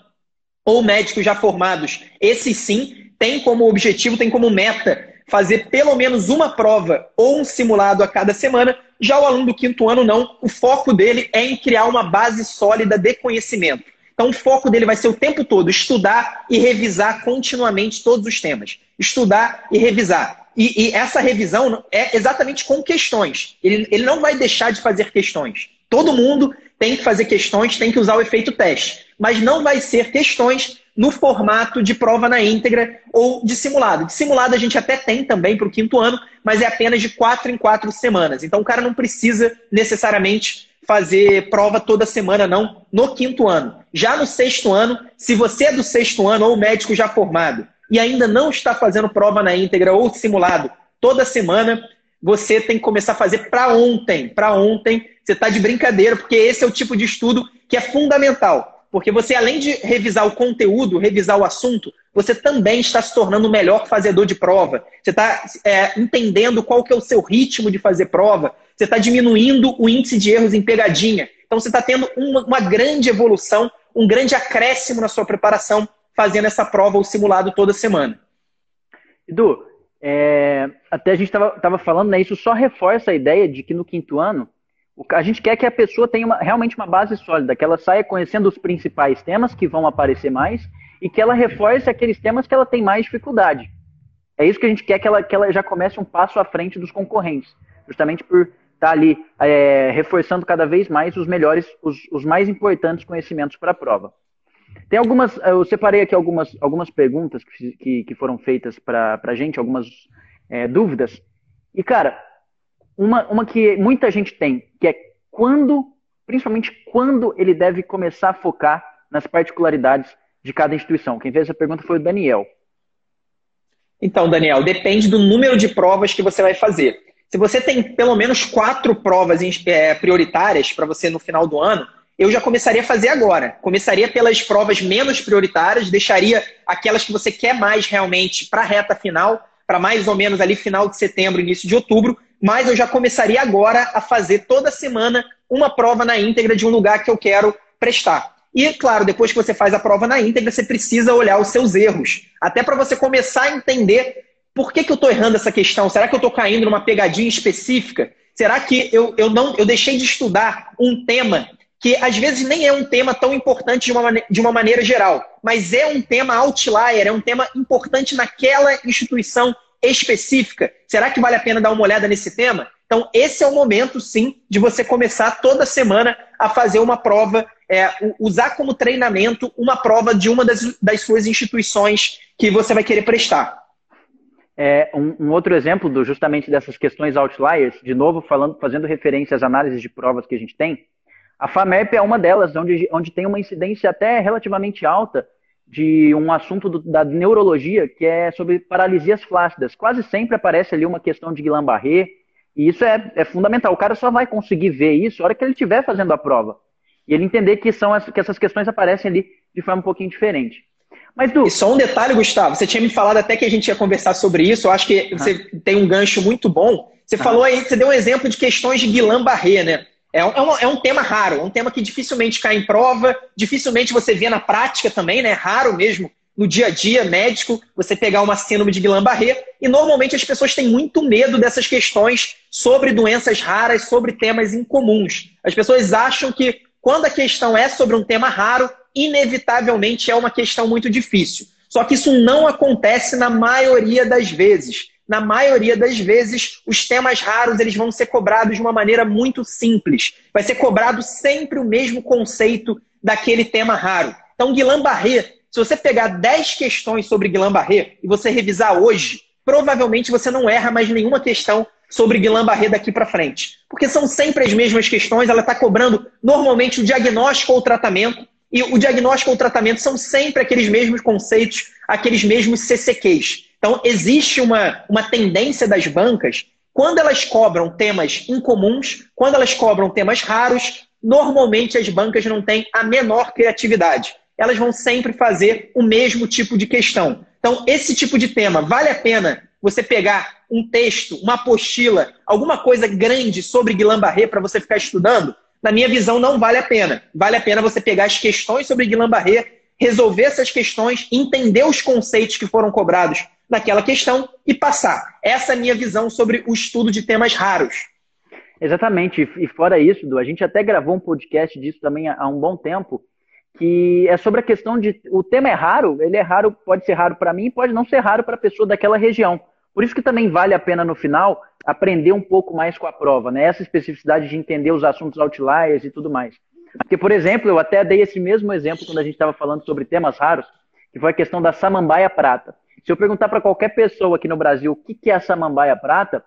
ou médicos já formados, esses sim, têm como objetivo, têm como meta fazer pelo menos uma prova ou um simulado a cada semana. Já o aluno do quinto ano, não. O foco dele é em criar uma base sólida de conhecimento. Então, o foco dele vai ser o tempo todo estudar e revisar continuamente todos os temas. Estudar e revisar. E, e essa revisão é exatamente com questões. Ele, ele não vai deixar de fazer questões. Todo mundo tem que fazer questões, tem que usar o efeito teste. Mas não vai ser questões no formato de prova na íntegra ou de simulado. De simulado a gente até tem também para o quinto ano, mas é apenas de quatro em quatro semanas. Então o cara não precisa necessariamente fazer prova toda semana, não, no quinto ano. Já no sexto ano, se você é do sexto ano ou médico já formado e ainda não está fazendo prova na íntegra ou simulado toda semana, você tem que começar a fazer para ontem. Para ontem, você está de brincadeira, porque esse é o tipo de estudo que é fundamental. Porque você, além de revisar o conteúdo, revisar o assunto, você também está se tornando o melhor fazedor de prova. Você está é, entendendo qual que é o seu ritmo de fazer prova. Você está diminuindo o índice de erros em pegadinha. Então você está tendo uma, uma grande evolução, um grande acréscimo na sua preparação, fazendo essa prova ou simulado toda semana. Edu, é, até a gente estava falando, né? Isso só reforça a ideia de que no quinto ano a gente quer que a pessoa tenha uma, realmente uma base sólida, que ela saia conhecendo os principais temas que vão aparecer mais e que ela reforce aqueles temas que ela tem mais dificuldade. É isso que a gente quer que ela, que ela já comece um passo à frente dos concorrentes, justamente por estar tá ali é, reforçando cada vez mais os melhores, os, os mais importantes conhecimentos para a prova. Tem algumas, eu separei aqui algumas, algumas perguntas que, que, que foram feitas para a gente, algumas é, dúvidas. E, cara, uma, uma que muita gente tem, que é quando, principalmente quando ele deve começar a focar nas particularidades de cada instituição. Quem fez essa pergunta foi o Daniel. Então, Daniel, depende do número de provas que você vai fazer. Se você tem pelo menos quatro provas é, prioritárias para você no final do ano, eu já começaria a fazer agora. Começaria pelas provas menos prioritárias, deixaria aquelas que você quer mais realmente para a reta final, para mais ou menos ali final de setembro, início de outubro, mas eu já começaria agora a fazer toda semana uma prova na íntegra de um lugar que eu quero prestar. E, claro, depois que você faz a prova na íntegra, você precisa olhar os seus erros. Até para você começar a entender por que, que eu estou errando essa questão. Será que eu estou caindo numa pegadinha específica? Será que eu, eu, não, eu deixei de estudar um tema que às vezes nem é um tema tão importante de uma, de uma maneira geral, mas é um tema outlier, é um tema importante naquela instituição específica. Será que vale a pena dar uma olhada nesse tema? Então, esse é o momento, sim, de você começar toda semana a fazer uma prova, é, usar como treinamento uma prova de uma das, das suas instituições que você vai querer prestar. É, um, um, outro exemplo do, justamente dessas questões outliers, de novo falando, fazendo referência às análises de provas que a gente tem, a FAMEP é uma delas, onde, onde tem uma incidência até relativamente alta de um assunto do, da neurologia que é sobre paralisias flácidas. Quase sempre aparece ali uma questão de Guillain-Barré, e isso é, é, fundamental. O cara só vai conseguir ver isso na hora que ele estiver fazendo a prova. E ele entender que, são as, que essas questões aparecem ali de forma um pouquinho diferente. Mas, Du... E só um detalhe, Gustavo. Você tinha me falado até que a gente ia conversar sobre isso. Eu acho que você tem um gancho muito bom. Você falou aí, você deu um exemplo de questões de Guillain-Barré, né? É um, é, um, é um tema raro, é um tema que dificilmente cai em prova, dificilmente você vê na prática também, né? Raro mesmo no dia a dia médico você pegar uma síndrome de Guillain-Barré e normalmente as pessoas têm muito medo dessas questões sobre doenças raras, sobre temas incomuns. As pessoas acham que quando a questão é sobre um tema raro, inevitavelmente é uma questão muito difícil. Só que isso não acontece na maioria das vezes na maioria das vezes, os temas raros eles vão ser cobrados de uma maneira muito simples. Vai ser cobrado sempre o mesmo conceito daquele tema raro. Então, Guillain-Barré, se você pegar 10 questões sobre Guillain-Barré e você revisar hoje, provavelmente você não erra mais nenhuma questão sobre Guillain-Barré daqui para frente. Porque são sempre as mesmas questões, ela está cobrando normalmente o diagnóstico ou o tratamento, e o diagnóstico ou o tratamento são sempre aqueles mesmos conceitos, aqueles mesmos CCQs. Então, existe uma, uma tendência das bancas, quando elas cobram temas incomuns, quando elas cobram temas raros, normalmente as bancas não têm a menor criatividade. Elas vão sempre fazer o mesmo tipo de questão. Então, esse tipo de tema, vale a pena você pegar um texto, uma apostila, alguma coisa grande sobre Guillain-Barré para você ficar estudando? Na minha visão, não vale a pena. Vale a pena você pegar as questões sobre Guillain-Barré, resolver essas questões, entender os conceitos que foram cobrados naquela questão e passar. Essa é a minha visão sobre o estudo de temas raros. Exatamente. E fora isso, Du, a gente até gravou um podcast disso também há um bom tempo, que é sobre a questão de o tema é raro, ele é raro, pode ser raro para mim, pode não ser raro para a pessoa daquela região. Por isso que também vale a pena no final aprender um pouco mais com a prova, né? Essa especificidade de entender os assuntos outliers e tudo mais. Porque, por exemplo, eu até dei esse mesmo exemplo quando a gente estava falando sobre temas raros, que foi a questão da samambaia prata. Se eu perguntar para qualquer pessoa aqui no Brasil o que é a samambaia prata,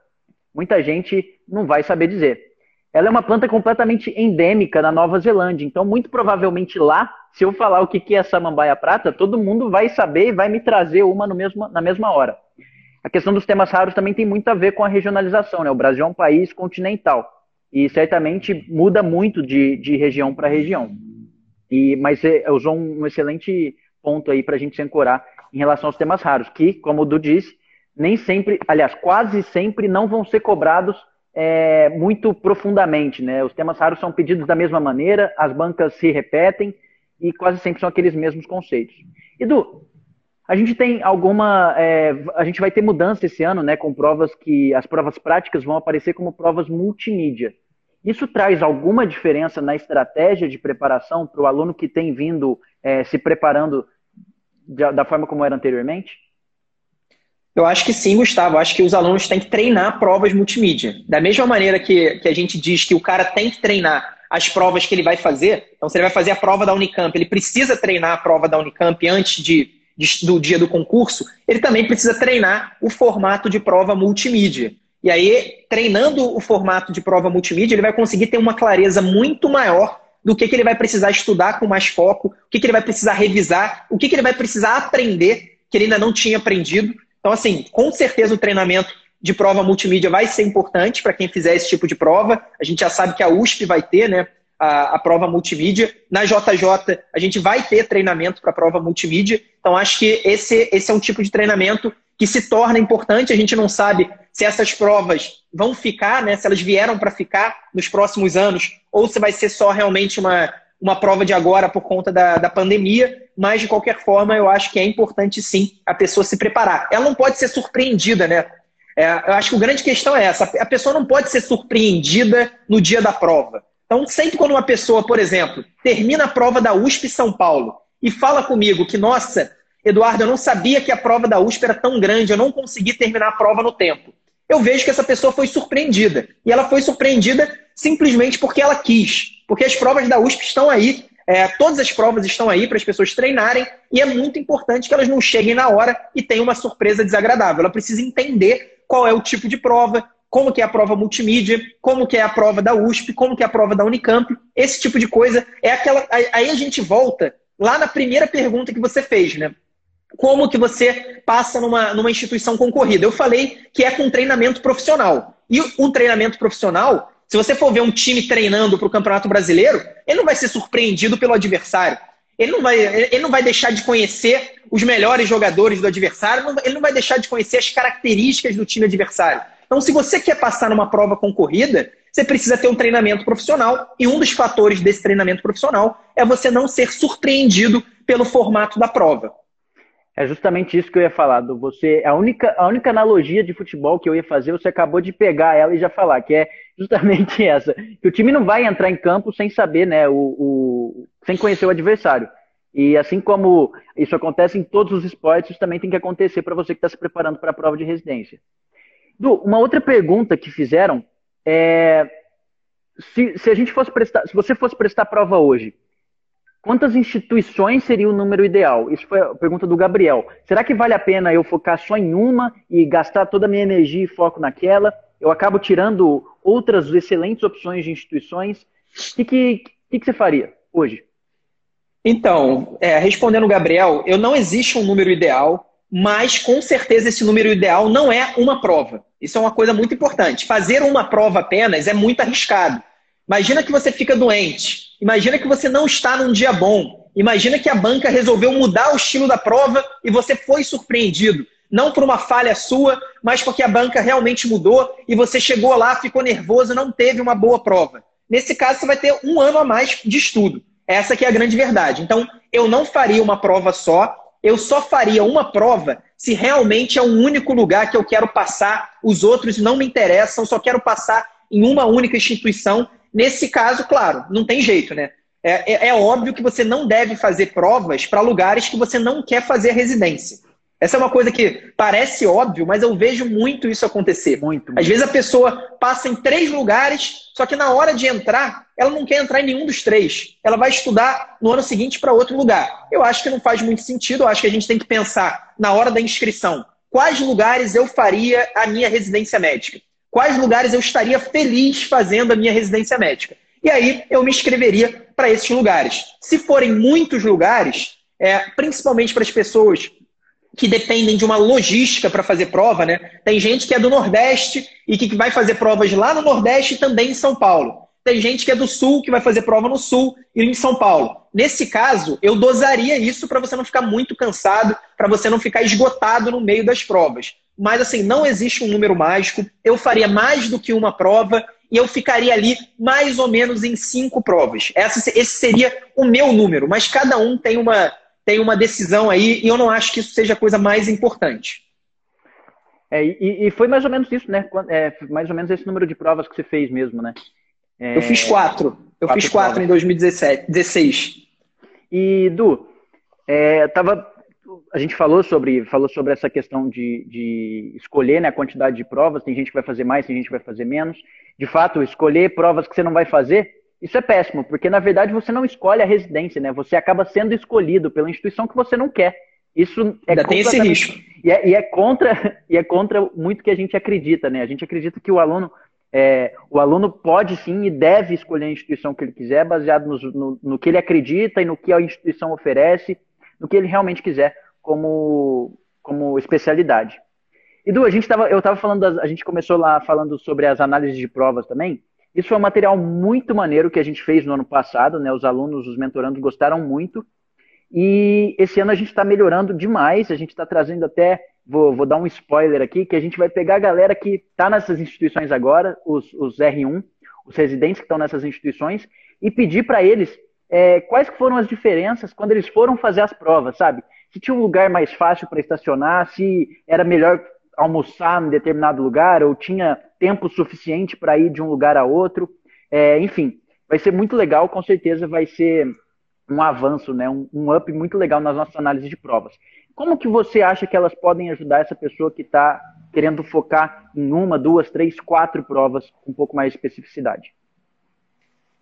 muita gente não vai saber dizer. Ela é uma planta completamente endêmica na Nova Zelândia, então muito provavelmente lá, se eu falar o que é samambaia prata, todo mundo vai saber e vai me trazer uma no mesmo, na mesma hora. A questão dos temas raros também tem muito a ver com a regionalização, né? O Brasil é um país continental e certamente muda muito de, de região para região. E, mas usou um excelente ponto aí para a gente se ancorar em relação aos temas raros, que, como o Du disse, nem sempre, aliás, quase sempre não vão ser cobrados é, muito profundamente. Né? Os temas raros são pedidos da mesma maneira, as bancas se repetem e quase sempre são aqueles mesmos conceitos. Edu, a gente tem alguma. É, a gente vai ter mudança esse ano, né? Com provas que. As provas práticas vão aparecer como provas multimídia. Isso traz alguma diferença na estratégia de preparação para o aluno que tem vindo é, se preparando da forma como era anteriormente? Eu acho que sim, Gustavo. Eu acho que os alunos têm que treinar provas multimídia. Da mesma maneira que, que a gente diz que o cara tem que treinar as provas que ele vai fazer, então se ele vai fazer a prova da Unicamp, ele precisa treinar a prova da Unicamp antes de, de, do dia do concurso, ele também precisa treinar o formato de prova multimídia. E aí, treinando o formato de prova multimídia, ele vai conseguir ter uma clareza muito maior do que, que ele vai precisar estudar com mais foco, o que, que ele vai precisar revisar, o que, que ele vai precisar aprender que ele ainda não tinha aprendido. Então, assim, com certeza o treinamento de prova multimídia vai ser importante para quem fizer esse tipo de prova. A gente já sabe que a USP vai ter, né? A, a prova multimídia. Na JJ, a gente vai ter treinamento para a prova multimídia. Então, acho que esse, esse é um tipo de treinamento que se torna importante. A gente não sabe se essas provas vão ficar, né, se elas vieram para ficar nos próximos anos, ou se vai ser só realmente uma, uma prova de agora por conta da, da pandemia. Mas, de qualquer forma, eu acho que é importante sim a pessoa se preparar. Ela não pode ser surpreendida, né? É, eu acho que a grande questão é essa: a pessoa não pode ser surpreendida no dia da prova. Então, sempre quando uma pessoa, por exemplo, termina a prova da USP São Paulo e fala comigo que, nossa, Eduardo, eu não sabia que a prova da USP era tão grande, eu não consegui terminar a prova no tempo. Eu vejo que essa pessoa foi surpreendida. E ela foi surpreendida simplesmente porque ela quis. Porque as provas da USP estão aí, é, todas as provas estão aí para as pessoas treinarem, e é muito importante que elas não cheguem na hora e tenham uma surpresa desagradável. Ela precisa entender qual é o tipo de prova, como que é a prova multimídia, como que é a prova da USP, como que é a prova da Unicamp, esse tipo de coisa. É aquela. Aí a gente volta lá na primeira pergunta que você fez, né? como que você passa numa, numa instituição concorrida. Eu falei que é com treinamento profissional. E um treinamento profissional, se você for ver um time treinando para o Campeonato Brasileiro, ele não vai ser surpreendido pelo adversário. Ele não, vai, ele não vai deixar de conhecer os melhores jogadores do adversário, ele não vai deixar de conhecer as características do time adversário. Então, se você quer passar numa prova concorrida, você precisa ter um treinamento profissional. E um dos fatores desse treinamento profissional é você não ser surpreendido pelo formato da prova. É justamente isso que eu ia falar. Do você, a única, a única analogia de futebol que eu ia fazer, você acabou de pegar ela e já falar, que é justamente essa. Que o time não vai entrar em campo sem saber, né? O, o, sem conhecer o adversário. E assim como isso acontece em todos os esportes, isso também tem que acontecer para você que está se preparando para a prova de residência. Du, uma outra pergunta que fizeram é se, se a gente fosse prestar, se você fosse prestar prova hoje, Quantas instituições seria o número ideal? Isso foi a pergunta do Gabriel. Será que vale a pena eu focar só em uma e gastar toda a minha energia e foco naquela? Eu acabo tirando outras excelentes opções de instituições. O que, que, que, que você faria hoje? Então, é, respondendo o Gabriel, eu não existe um número ideal, mas com certeza esse número ideal não é uma prova. Isso é uma coisa muito importante. Fazer uma prova apenas é muito arriscado. Imagina que você fica doente. Imagina que você não está num dia bom. Imagina que a banca resolveu mudar o estilo da prova e você foi surpreendido. Não por uma falha sua, mas porque a banca realmente mudou e você chegou lá, ficou nervoso não teve uma boa prova. Nesse caso, você vai ter um ano a mais de estudo. Essa que é a grande verdade. Então, eu não faria uma prova só, eu só faria uma prova se realmente é um único lugar que eu quero passar, os outros não me interessam, só quero passar em uma única instituição Nesse caso, claro, não tem jeito, né? É, é, é óbvio que você não deve fazer provas para lugares que você não quer fazer residência. Essa é uma coisa que parece óbvio, mas eu vejo muito isso acontecer. Muito, muito. Às vezes a pessoa passa em três lugares, só que na hora de entrar, ela não quer entrar em nenhum dos três. Ela vai estudar no ano seguinte para outro lugar. Eu acho que não faz muito sentido, eu acho que a gente tem que pensar na hora da inscrição. Quais lugares eu faria a minha residência médica? Quais lugares eu estaria feliz fazendo a minha residência médica? E aí eu me inscreveria para esses lugares. Se forem muitos lugares, é, principalmente para as pessoas que dependem de uma logística para fazer prova, né? Tem gente que é do Nordeste e que vai fazer provas lá no Nordeste e também em São Paulo. Tem gente que é do Sul que vai fazer prova no Sul e em São Paulo. Nesse caso, eu dosaria isso para você não ficar muito cansado, para você não ficar esgotado no meio das provas. Mas assim, não existe um número mágico. Eu faria mais do que uma prova e eu ficaria ali mais ou menos em cinco provas. Essa, esse seria o meu número, mas cada um tem uma, tem uma decisão aí e eu não acho que isso seja a coisa mais importante. É, e, e, foi mais ou menos isso, né? É, mais ou menos esse número de provas que você fez mesmo, né? É... Eu fiz quatro. Eu quatro fiz quatro provas. em 2016. E, Du, é, tava, a gente falou sobre, falou sobre essa questão de, de escolher né, a quantidade de provas. Tem gente que vai fazer mais, tem gente que vai fazer menos de fato, escolher provas que você não vai fazer, isso é péssimo, porque na verdade você não escolhe a residência, né? Você acaba sendo escolhido pela instituição que você não quer. Isso é Ainda tem esse risco. E é, e é, contra e é contra muito que a gente acredita, né? A gente acredita que o aluno é, o aluno pode sim e deve escolher a instituição que ele quiser, baseado no, no, no, que ele acredita e no que a instituição oferece, no que ele realmente quiser como, como especialidade. Edu, a gente tava, eu estava falando, das, a gente começou lá falando sobre as análises de provas também. Isso foi um material muito maneiro que a gente fez no ano passado, né? Os alunos, os mentorandos gostaram muito. E esse ano a gente está melhorando demais. A gente está trazendo até, vou, vou, dar um spoiler aqui, que a gente vai pegar a galera que está nessas instituições agora, os, os R1, os residentes que estão nessas instituições, e pedir para eles é, quais foram as diferenças quando eles foram fazer as provas, sabe? Se tinha um lugar mais fácil para estacionar, se era melhor almoçar em determinado lugar ou tinha tempo suficiente para ir de um lugar a outro. É, enfim, vai ser muito legal, com certeza vai ser um avanço, né, um, um up muito legal nas nossas análises de provas. Como que você acha que elas podem ajudar essa pessoa que está querendo focar em uma, duas, três, quatro provas com um pouco mais de especificidade?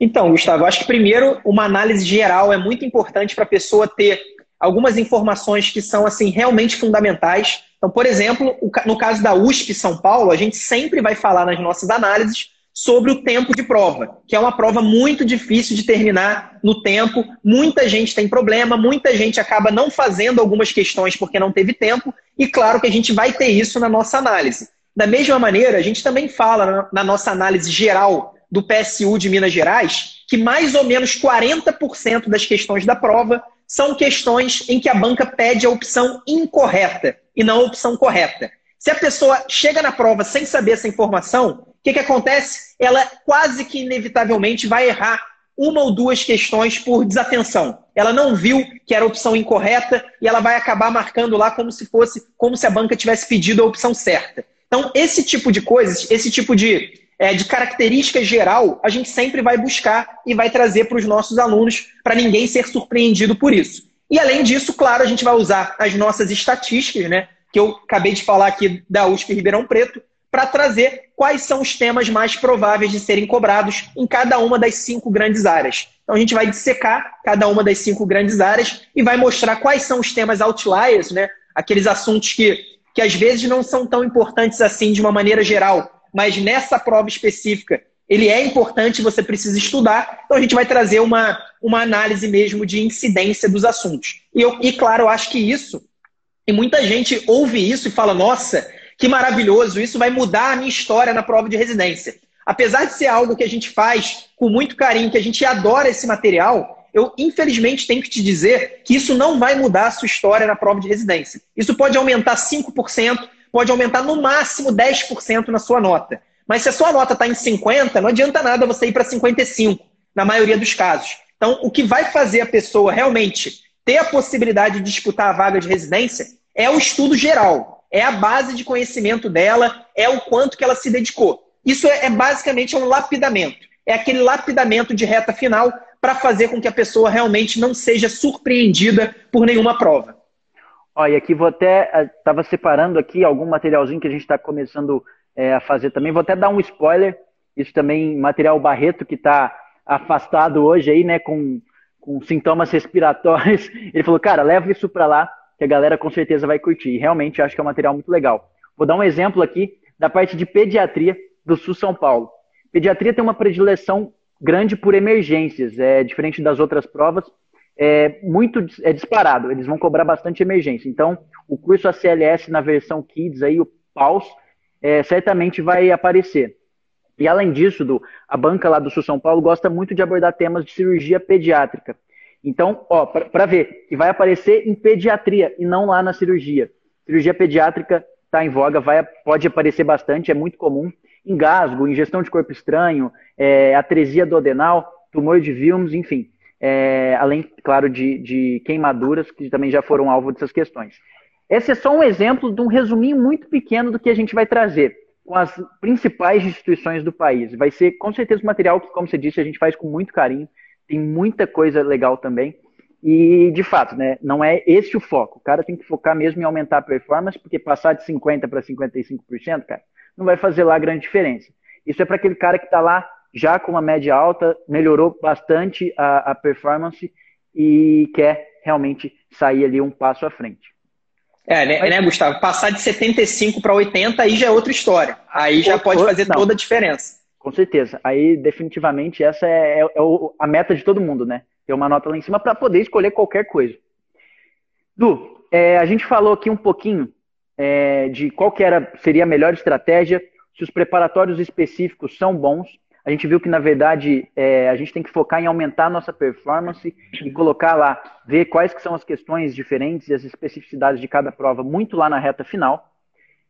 Então, Gustavo, acho que primeiro uma análise geral é muito importante para a pessoa ter algumas informações que são assim realmente fundamentais então, por exemplo, no caso da USP São Paulo, a gente sempre vai falar nas nossas análises sobre o tempo de prova, que é uma prova muito difícil de terminar no tempo. Muita gente tem problema, muita gente acaba não fazendo algumas questões porque não teve tempo, e claro que a gente vai ter isso na nossa análise. Da mesma maneira, a gente também fala na nossa análise geral do PSU de Minas Gerais que mais ou menos 40% das questões da prova são questões em que a banca pede a opção incorreta e não a opção correta. Se a pessoa chega na prova sem saber essa informação, o que, que acontece? Ela quase que inevitavelmente vai errar uma ou duas questões por desatenção. Ela não viu que era a opção incorreta e ela vai acabar marcando lá como se fosse, como se a banca tivesse pedido a opção certa. Então, esse tipo de coisas, esse tipo de, é, de característica geral, a gente sempre vai buscar e vai trazer para os nossos alunos, para ninguém ser surpreendido por isso. E além disso, claro, a gente vai usar as nossas estatísticas, né? Que eu acabei de falar aqui da USP Ribeirão Preto, para trazer quais são os temas mais prováveis de serem cobrados em cada uma das cinco grandes áreas. Então a gente vai dissecar cada uma das cinco grandes áreas e vai mostrar quais são os temas outliers, né? Aqueles assuntos que, que às vezes não são tão importantes assim de uma maneira geral, mas nessa prova específica ele é importante, você precisa estudar. Então a gente vai trazer uma, uma análise mesmo de incidência dos assuntos. E, eu, e claro, eu acho que isso, e muita gente ouve isso e fala, nossa, que maravilhoso, isso vai mudar a minha história na prova de residência. Apesar de ser algo que a gente faz com muito carinho, que a gente adora esse material, eu infelizmente tenho que te dizer que isso não vai mudar a sua história na prova de residência. Isso pode aumentar 5%, pode aumentar no máximo 10% na sua nota. Mas se a sua nota está em 50, não adianta nada você ir para 55, na maioria dos casos. Então, o que vai fazer a pessoa realmente ter a possibilidade de disputar a vaga de residência é o estudo geral, é a base de conhecimento dela, é o quanto que ela se dedicou. Isso é, é basicamente um lapidamento. É aquele lapidamento de reta final para fazer com que a pessoa realmente não seja surpreendida por nenhuma prova. E aqui vou até, estava eh, separando aqui algum materialzinho que a gente está começando é, a fazer também. Vou até dar um spoiler. Isso também, material Barreto, que está afastado hoje aí, né, com, com sintomas respiratórios. Ele falou, cara, leva isso para lá, que a galera com certeza vai curtir. E realmente acho que é um material muito legal. Vou dar um exemplo aqui da parte de pediatria do Sul São Paulo. Pediatria tem uma predileção grande por emergências, é diferente das outras provas, é muito é disparado, eles vão cobrar bastante emergência. Então, o curso ACLS na versão Kids aí, o PAUS, é, certamente vai aparecer. E além disso, do, a banca lá do Sul São Paulo gosta muito de abordar temas de cirurgia pediátrica. Então, ó, para ver, que vai aparecer em pediatria e não lá na cirurgia. Cirurgia pediátrica está em voga, vai, pode aparecer bastante, é muito comum. Engasgo, ingestão de corpo estranho, é, atresia adenal, tumor de Wilms, enfim. É, além, claro, de, de queimaduras, que também já foram alvo dessas questões. Esse é só um exemplo de um resuminho muito pequeno do que a gente vai trazer com as principais instituições do país. Vai ser, com certeza, um material que, como você disse, a gente faz com muito carinho. Tem muita coisa legal também. E, de fato, né, não é esse o foco. O cara tem que focar mesmo em aumentar a performance, porque passar de 50% para 55%, cara, não vai fazer lá grande diferença. Isso é para aquele cara que está lá já com uma média alta, melhorou bastante a, a performance e quer realmente sair ali um passo à frente. É, né, né, Gustavo? Passar de 75 para 80 aí já é outra história. Aí já pode fazer não. toda a diferença. Com certeza. Aí, definitivamente, essa é, é, é a meta de todo mundo, né? Ter uma nota lá em cima para poder escolher qualquer coisa. Du, é, a gente falou aqui um pouquinho é, de qual que era, seria a melhor estratégia, se os preparatórios específicos são bons. A gente viu que, na verdade, é, a gente tem que focar em aumentar a nossa performance e colocar lá, ver quais que são as questões diferentes e as especificidades de cada prova muito lá na reta final.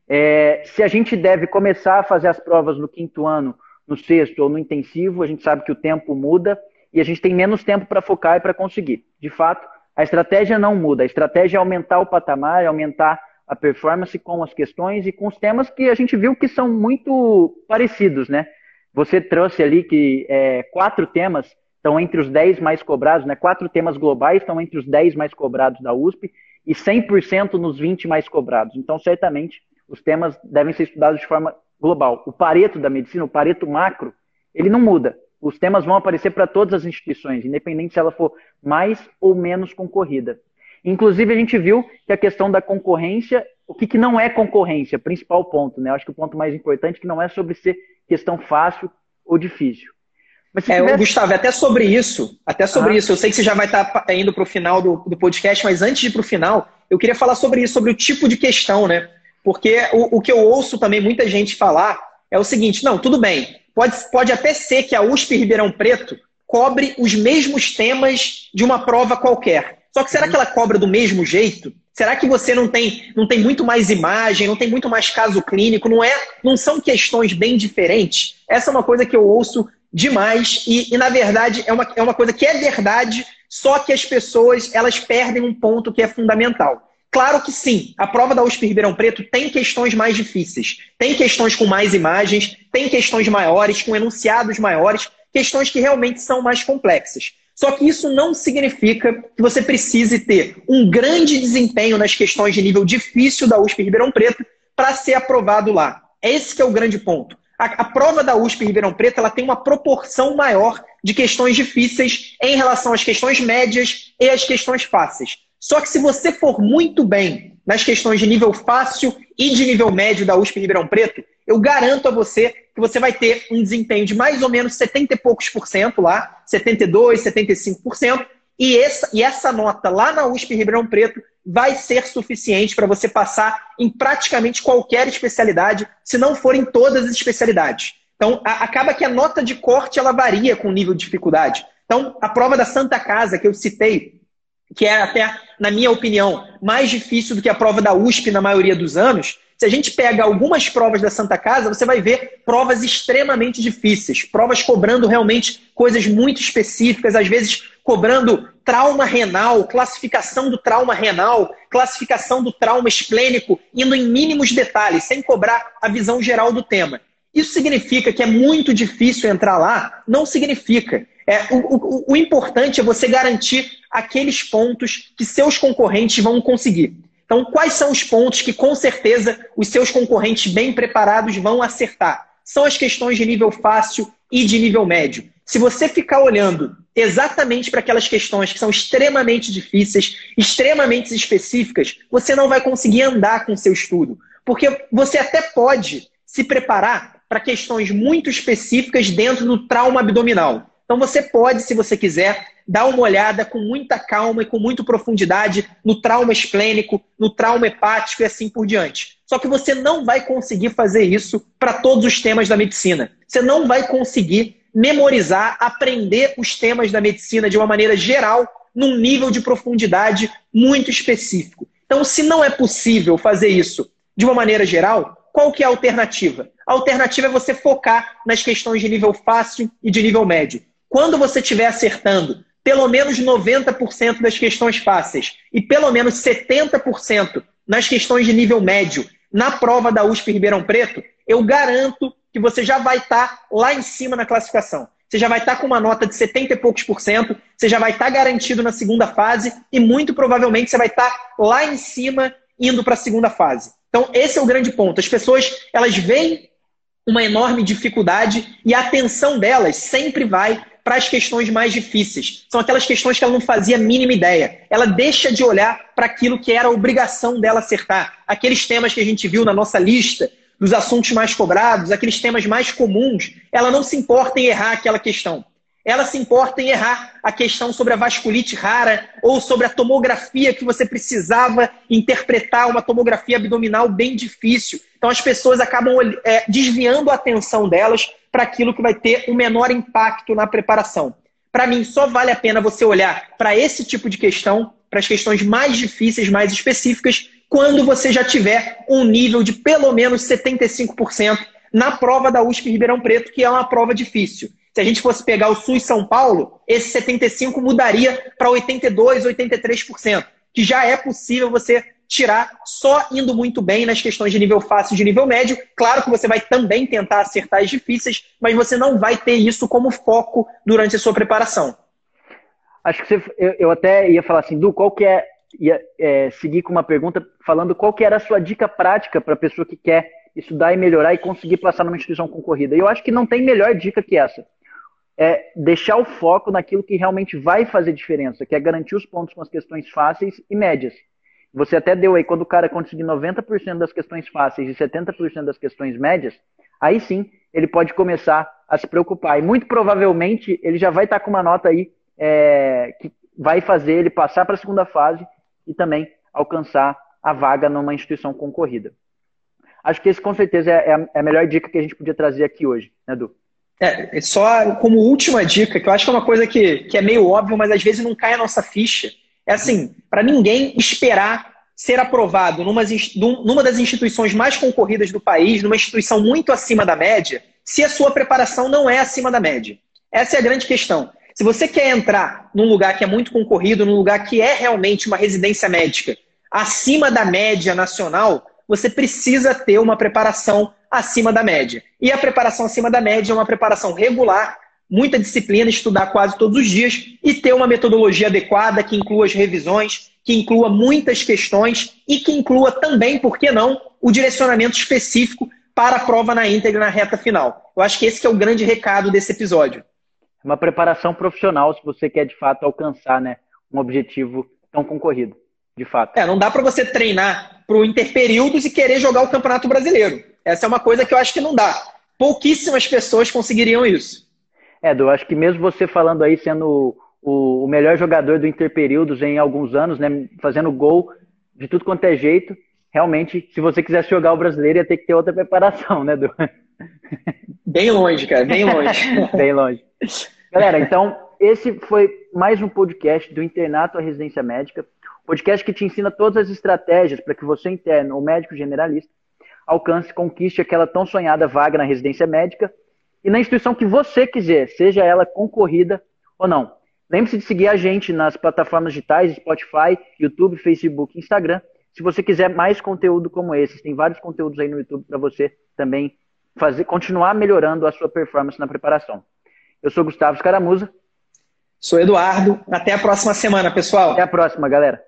É, se a gente deve começar a fazer as provas no quinto ano, no sexto ou no intensivo, a gente sabe que o tempo muda e a gente tem menos tempo para focar e para conseguir. De fato, a estratégia não muda. A estratégia é aumentar o patamar, é aumentar a performance com as questões e com os temas que a gente viu que são muito parecidos, né? Você trouxe ali que é, quatro temas estão entre os 10 mais cobrados, né? Quatro temas globais estão entre os 10 mais cobrados da USP e 100% nos 20 mais cobrados. Então, certamente, os temas devem ser estudados de forma global. O pareto da medicina, o pareto macro, ele não muda. Os temas vão aparecer para todas as instituições, independente se ela for mais ou menos concorrida. Inclusive, a gente viu que a questão da concorrência, o que, que não é concorrência, principal ponto, né? Eu acho que o ponto mais importante é que não é sobre ser questão fácil ou difícil. Mas é, tivesse... Gustavo, até sobre isso, até sobre ah. isso, eu sei que você já vai estar tá indo para o final do, do podcast, mas antes de ir para o final, eu queria falar sobre isso, sobre o tipo de questão, né? Porque o, o que eu ouço também muita gente falar é o seguinte: não, tudo bem, pode, pode até ser que a USP Ribeirão Preto cobre os mesmos temas de uma prova qualquer. Só que será que ela cobra do mesmo jeito? Será que você não tem, não tem muito mais imagem, não tem muito mais caso clínico? Não é, não são questões bem diferentes? Essa é uma coisa que eu ouço demais e, e na verdade é uma, é uma coisa que é verdade, só que as pessoas elas perdem um ponto que é fundamental. Claro que sim, a prova da USP Ribeirão Preto tem questões mais difíceis, tem questões com mais imagens, tem questões maiores, com enunciados maiores, questões que realmente são mais complexas. Só que isso não significa que você precise ter um grande desempenho nas questões de nível difícil da USP Ribeirão Preto para ser aprovado lá. Esse que é o grande ponto. A, a, prova da USP Ribeirão Preto ela tem uma proporção maior de questões difíceis em relação às questões médias e às questões fáceis. Só que se você for muito bem nas questões de nível fácil e de nível médio da USP Ribeirão Preto, eu garanto a você que você vai ter um desempenho de mais ou menos 70 e poucos por cento lá, 72, 75%, e essa, e essa nota lá na USP Ribeirão Preto vai ser suficiente para você passar em praticamente qualquer especialidade, se não for em todas as especialidades. Então, a, acaba que a nota de corte ela varia com o nível de dificuldade. Então, a prova da Santa Casa que eu citei, que é até, na minha opinião, mais difícil do que a prova da USP na maioria dos anos, se a gente pega algumas provas da Santa Casa, você vai ver provas extremamente difíceis, provas cobrando realmente coisas muito específicas, às vezes cobrando trauma renal, classificação do trauma renal, classificação do trauma esplênico, indo em mínimos detalhes, sem cobrar a visão geral do tema. Isso significa que é muito difícil entrar lá? Não significa. É, o, o, o importante é você garantir aqueles pontos que seus concorrentes vão conseguir. Então, quais são os pontos que com certeza os seus concorrentes bem preparados vão acertar? São as questões de nível fácil e de nível médio. Se você ficar olhando exatamente para aquelas questões que são extremamente difíceis, extremamente específicas, você não vai conseguir andar com o seu estudo. Porque você até pode se preparar para questões muito específicas dentro do trauma abdominal. Então você pode, se você quiser, dar uma olhada com muita calma e com muita profundidade no trauma esplênico, no trauma hepático e assim por diante. Só que você não vai conseguir fazer isso para todos os temas da medicina. Você não vai conseguir memorizar, aprender os temas da medicina de uma maneira geral, num nível de profundidade muito específico. Então, se não é possível fazer isso de uma maneira geral, qual que é a alternativa? A alternativa é você focar nas questões de nível fácil e de nível médio. Quando você estiver acertando pelo menos 90% das questões fáceis e pelo menos 70% nas questões de nível médio na prova da USP Ribeirão Preto, eu garanto que você já vai estar tá lá em cima na classificação. Você já vai estar tá com uma nota de 70 e poucos por cento, você já vai estar tá garantido na segunda fase e muito provavelmente você vai estar tá lá em cima indo para a segunda fase. Então, esse é o grande ponto. As pessoas, elas veem uma enorme dificuldade e a atenção delas sempre vai para as questões mais difíceis. São aquelas questões que ela não fazia a mínima ideia. Ela deixa de olhar para aquilo que era a obrigação dela acertar. Aqueles temas que a gente viu na nossa lista, dos assuntos mais cobrados, aqueles temas mais comuns, ela não se importa em errar aquela questão. Ela se importa em errar a questão sobre a vasculite rara ou sobre a tomografia que você precisava interpretar, uma tomografia abdominal bem difícil. Então as pessoas acabam é, desviando a atenção delas para aquilo que vai ter o menor impacto na preparação. Para mim, só vale a pena você olhar para esse tipo de questão, para as questões mais difíceis, mais específicas, quando você já tiver um nível de pelo menos 75% na prova da USP Ribeirão Preto, que é uma prova difícil. Se a gente fosse pegar o SUS São Paulo, esse 75 mudaria para 82, 83%, que já é possível você tirar só indo muito bem nas questões de nível fácil e de nível médio. Claro que você vai também tentar acertar as difíceis, mas você não vai ter isso como foco durante a sua preparação. Acho que você, eu, eu até ia falar assim, Du, qual que é, ia é, seguir com uma pergunta falando qual que era a sua dica prática para a pessoa que quer estudar e melhorar e conseguir passar numa instituição concorrida. E eu acho que não tem melhor dica que essa é deixar o foco naquilo que realmente vai fazer diferença, que é garantir os pontos com as questões fáceis e médias. Você até deu aí, quando o cara conseguir 90% das questões fáceis e 70% das questões médias, aí sim ele pode começar a se preocupar. E muito provavelmente ele já vai estar com uma nota aí é, que vai fazer ele passar para a segunda fase e também alcançar a vaga numa instituição concorrida. Acho que esse com certeza é a, é a melhor dica que a gente podia trazer aqui hoje, né, Edu? É, só como última dica, que eu acho que é uma coisa que, que é meio óbvio, mas às vezes não cai a nossa ficha. É assim, para ninguém esperar ser aprovado numa, numa das instituições mais concorridas do país, numa instituição muito acima da média, se a sua preparação não é acima da média. Essa é a grande questão. Se você quer entrar num lugar que é muito concorrido, num lugar que é realmente uma residência médica acima da média nacional, você precisa ter uma preparação acima da média. E a preparação acima da média é uma preparação regular, muita disciplina, estudar quase todos os dias e ter uma metodologia adequada que inclua as revisões, que inclua muitas questões e que inclua também, por que não, o direcionamento específico para a prova na íntegra na reta final. Eu acho que esse é o grande recado desse episódio. Uma preparação profissional se você quer de fato alcançar né, um objetivo tão concorrido, de fato. É, não dá para você treinar para o interperíodos e querer jogar o Campeonato Brasileiro. Essa é uma coisa que eu acho que não dá. Pouquíssimas pessoas conseguiriam isso. É, Edu, acho que mesmo você falando aí, sendo o, o melhor jogador do Interperíodos em alguns anos, né, fazendo gol de tudo quanto é jeito, realmente, se você quisesse jogar o brasileiro, ia ter que ter outra preparação, né, Edu? Bem longe, cara, bem longe. bem longe. Galera, então, esse foi mais um podcast do Internato à Residência Médica. Podcast que te ensina todas as estratégias para que você interno ou médico generalista alcance, conquiste aquela tão sonhada vaga na residência médica e na instituição que você quiser, seja ela concorrida ou não. Lembre-se de seguir a gente nas plataformas digitais, Spotify, YouTube, Facebook, Instagram. Se você quiser mais conteúdo como esse, tem vários conteúdos aí no YouTube para você também fazer, continuar melhorando a sua performance na preparação. Eu sou Gustavo Scaramuza. Sou Eduardo. Até a próxima semana, pessoal. Até a próxima, galera.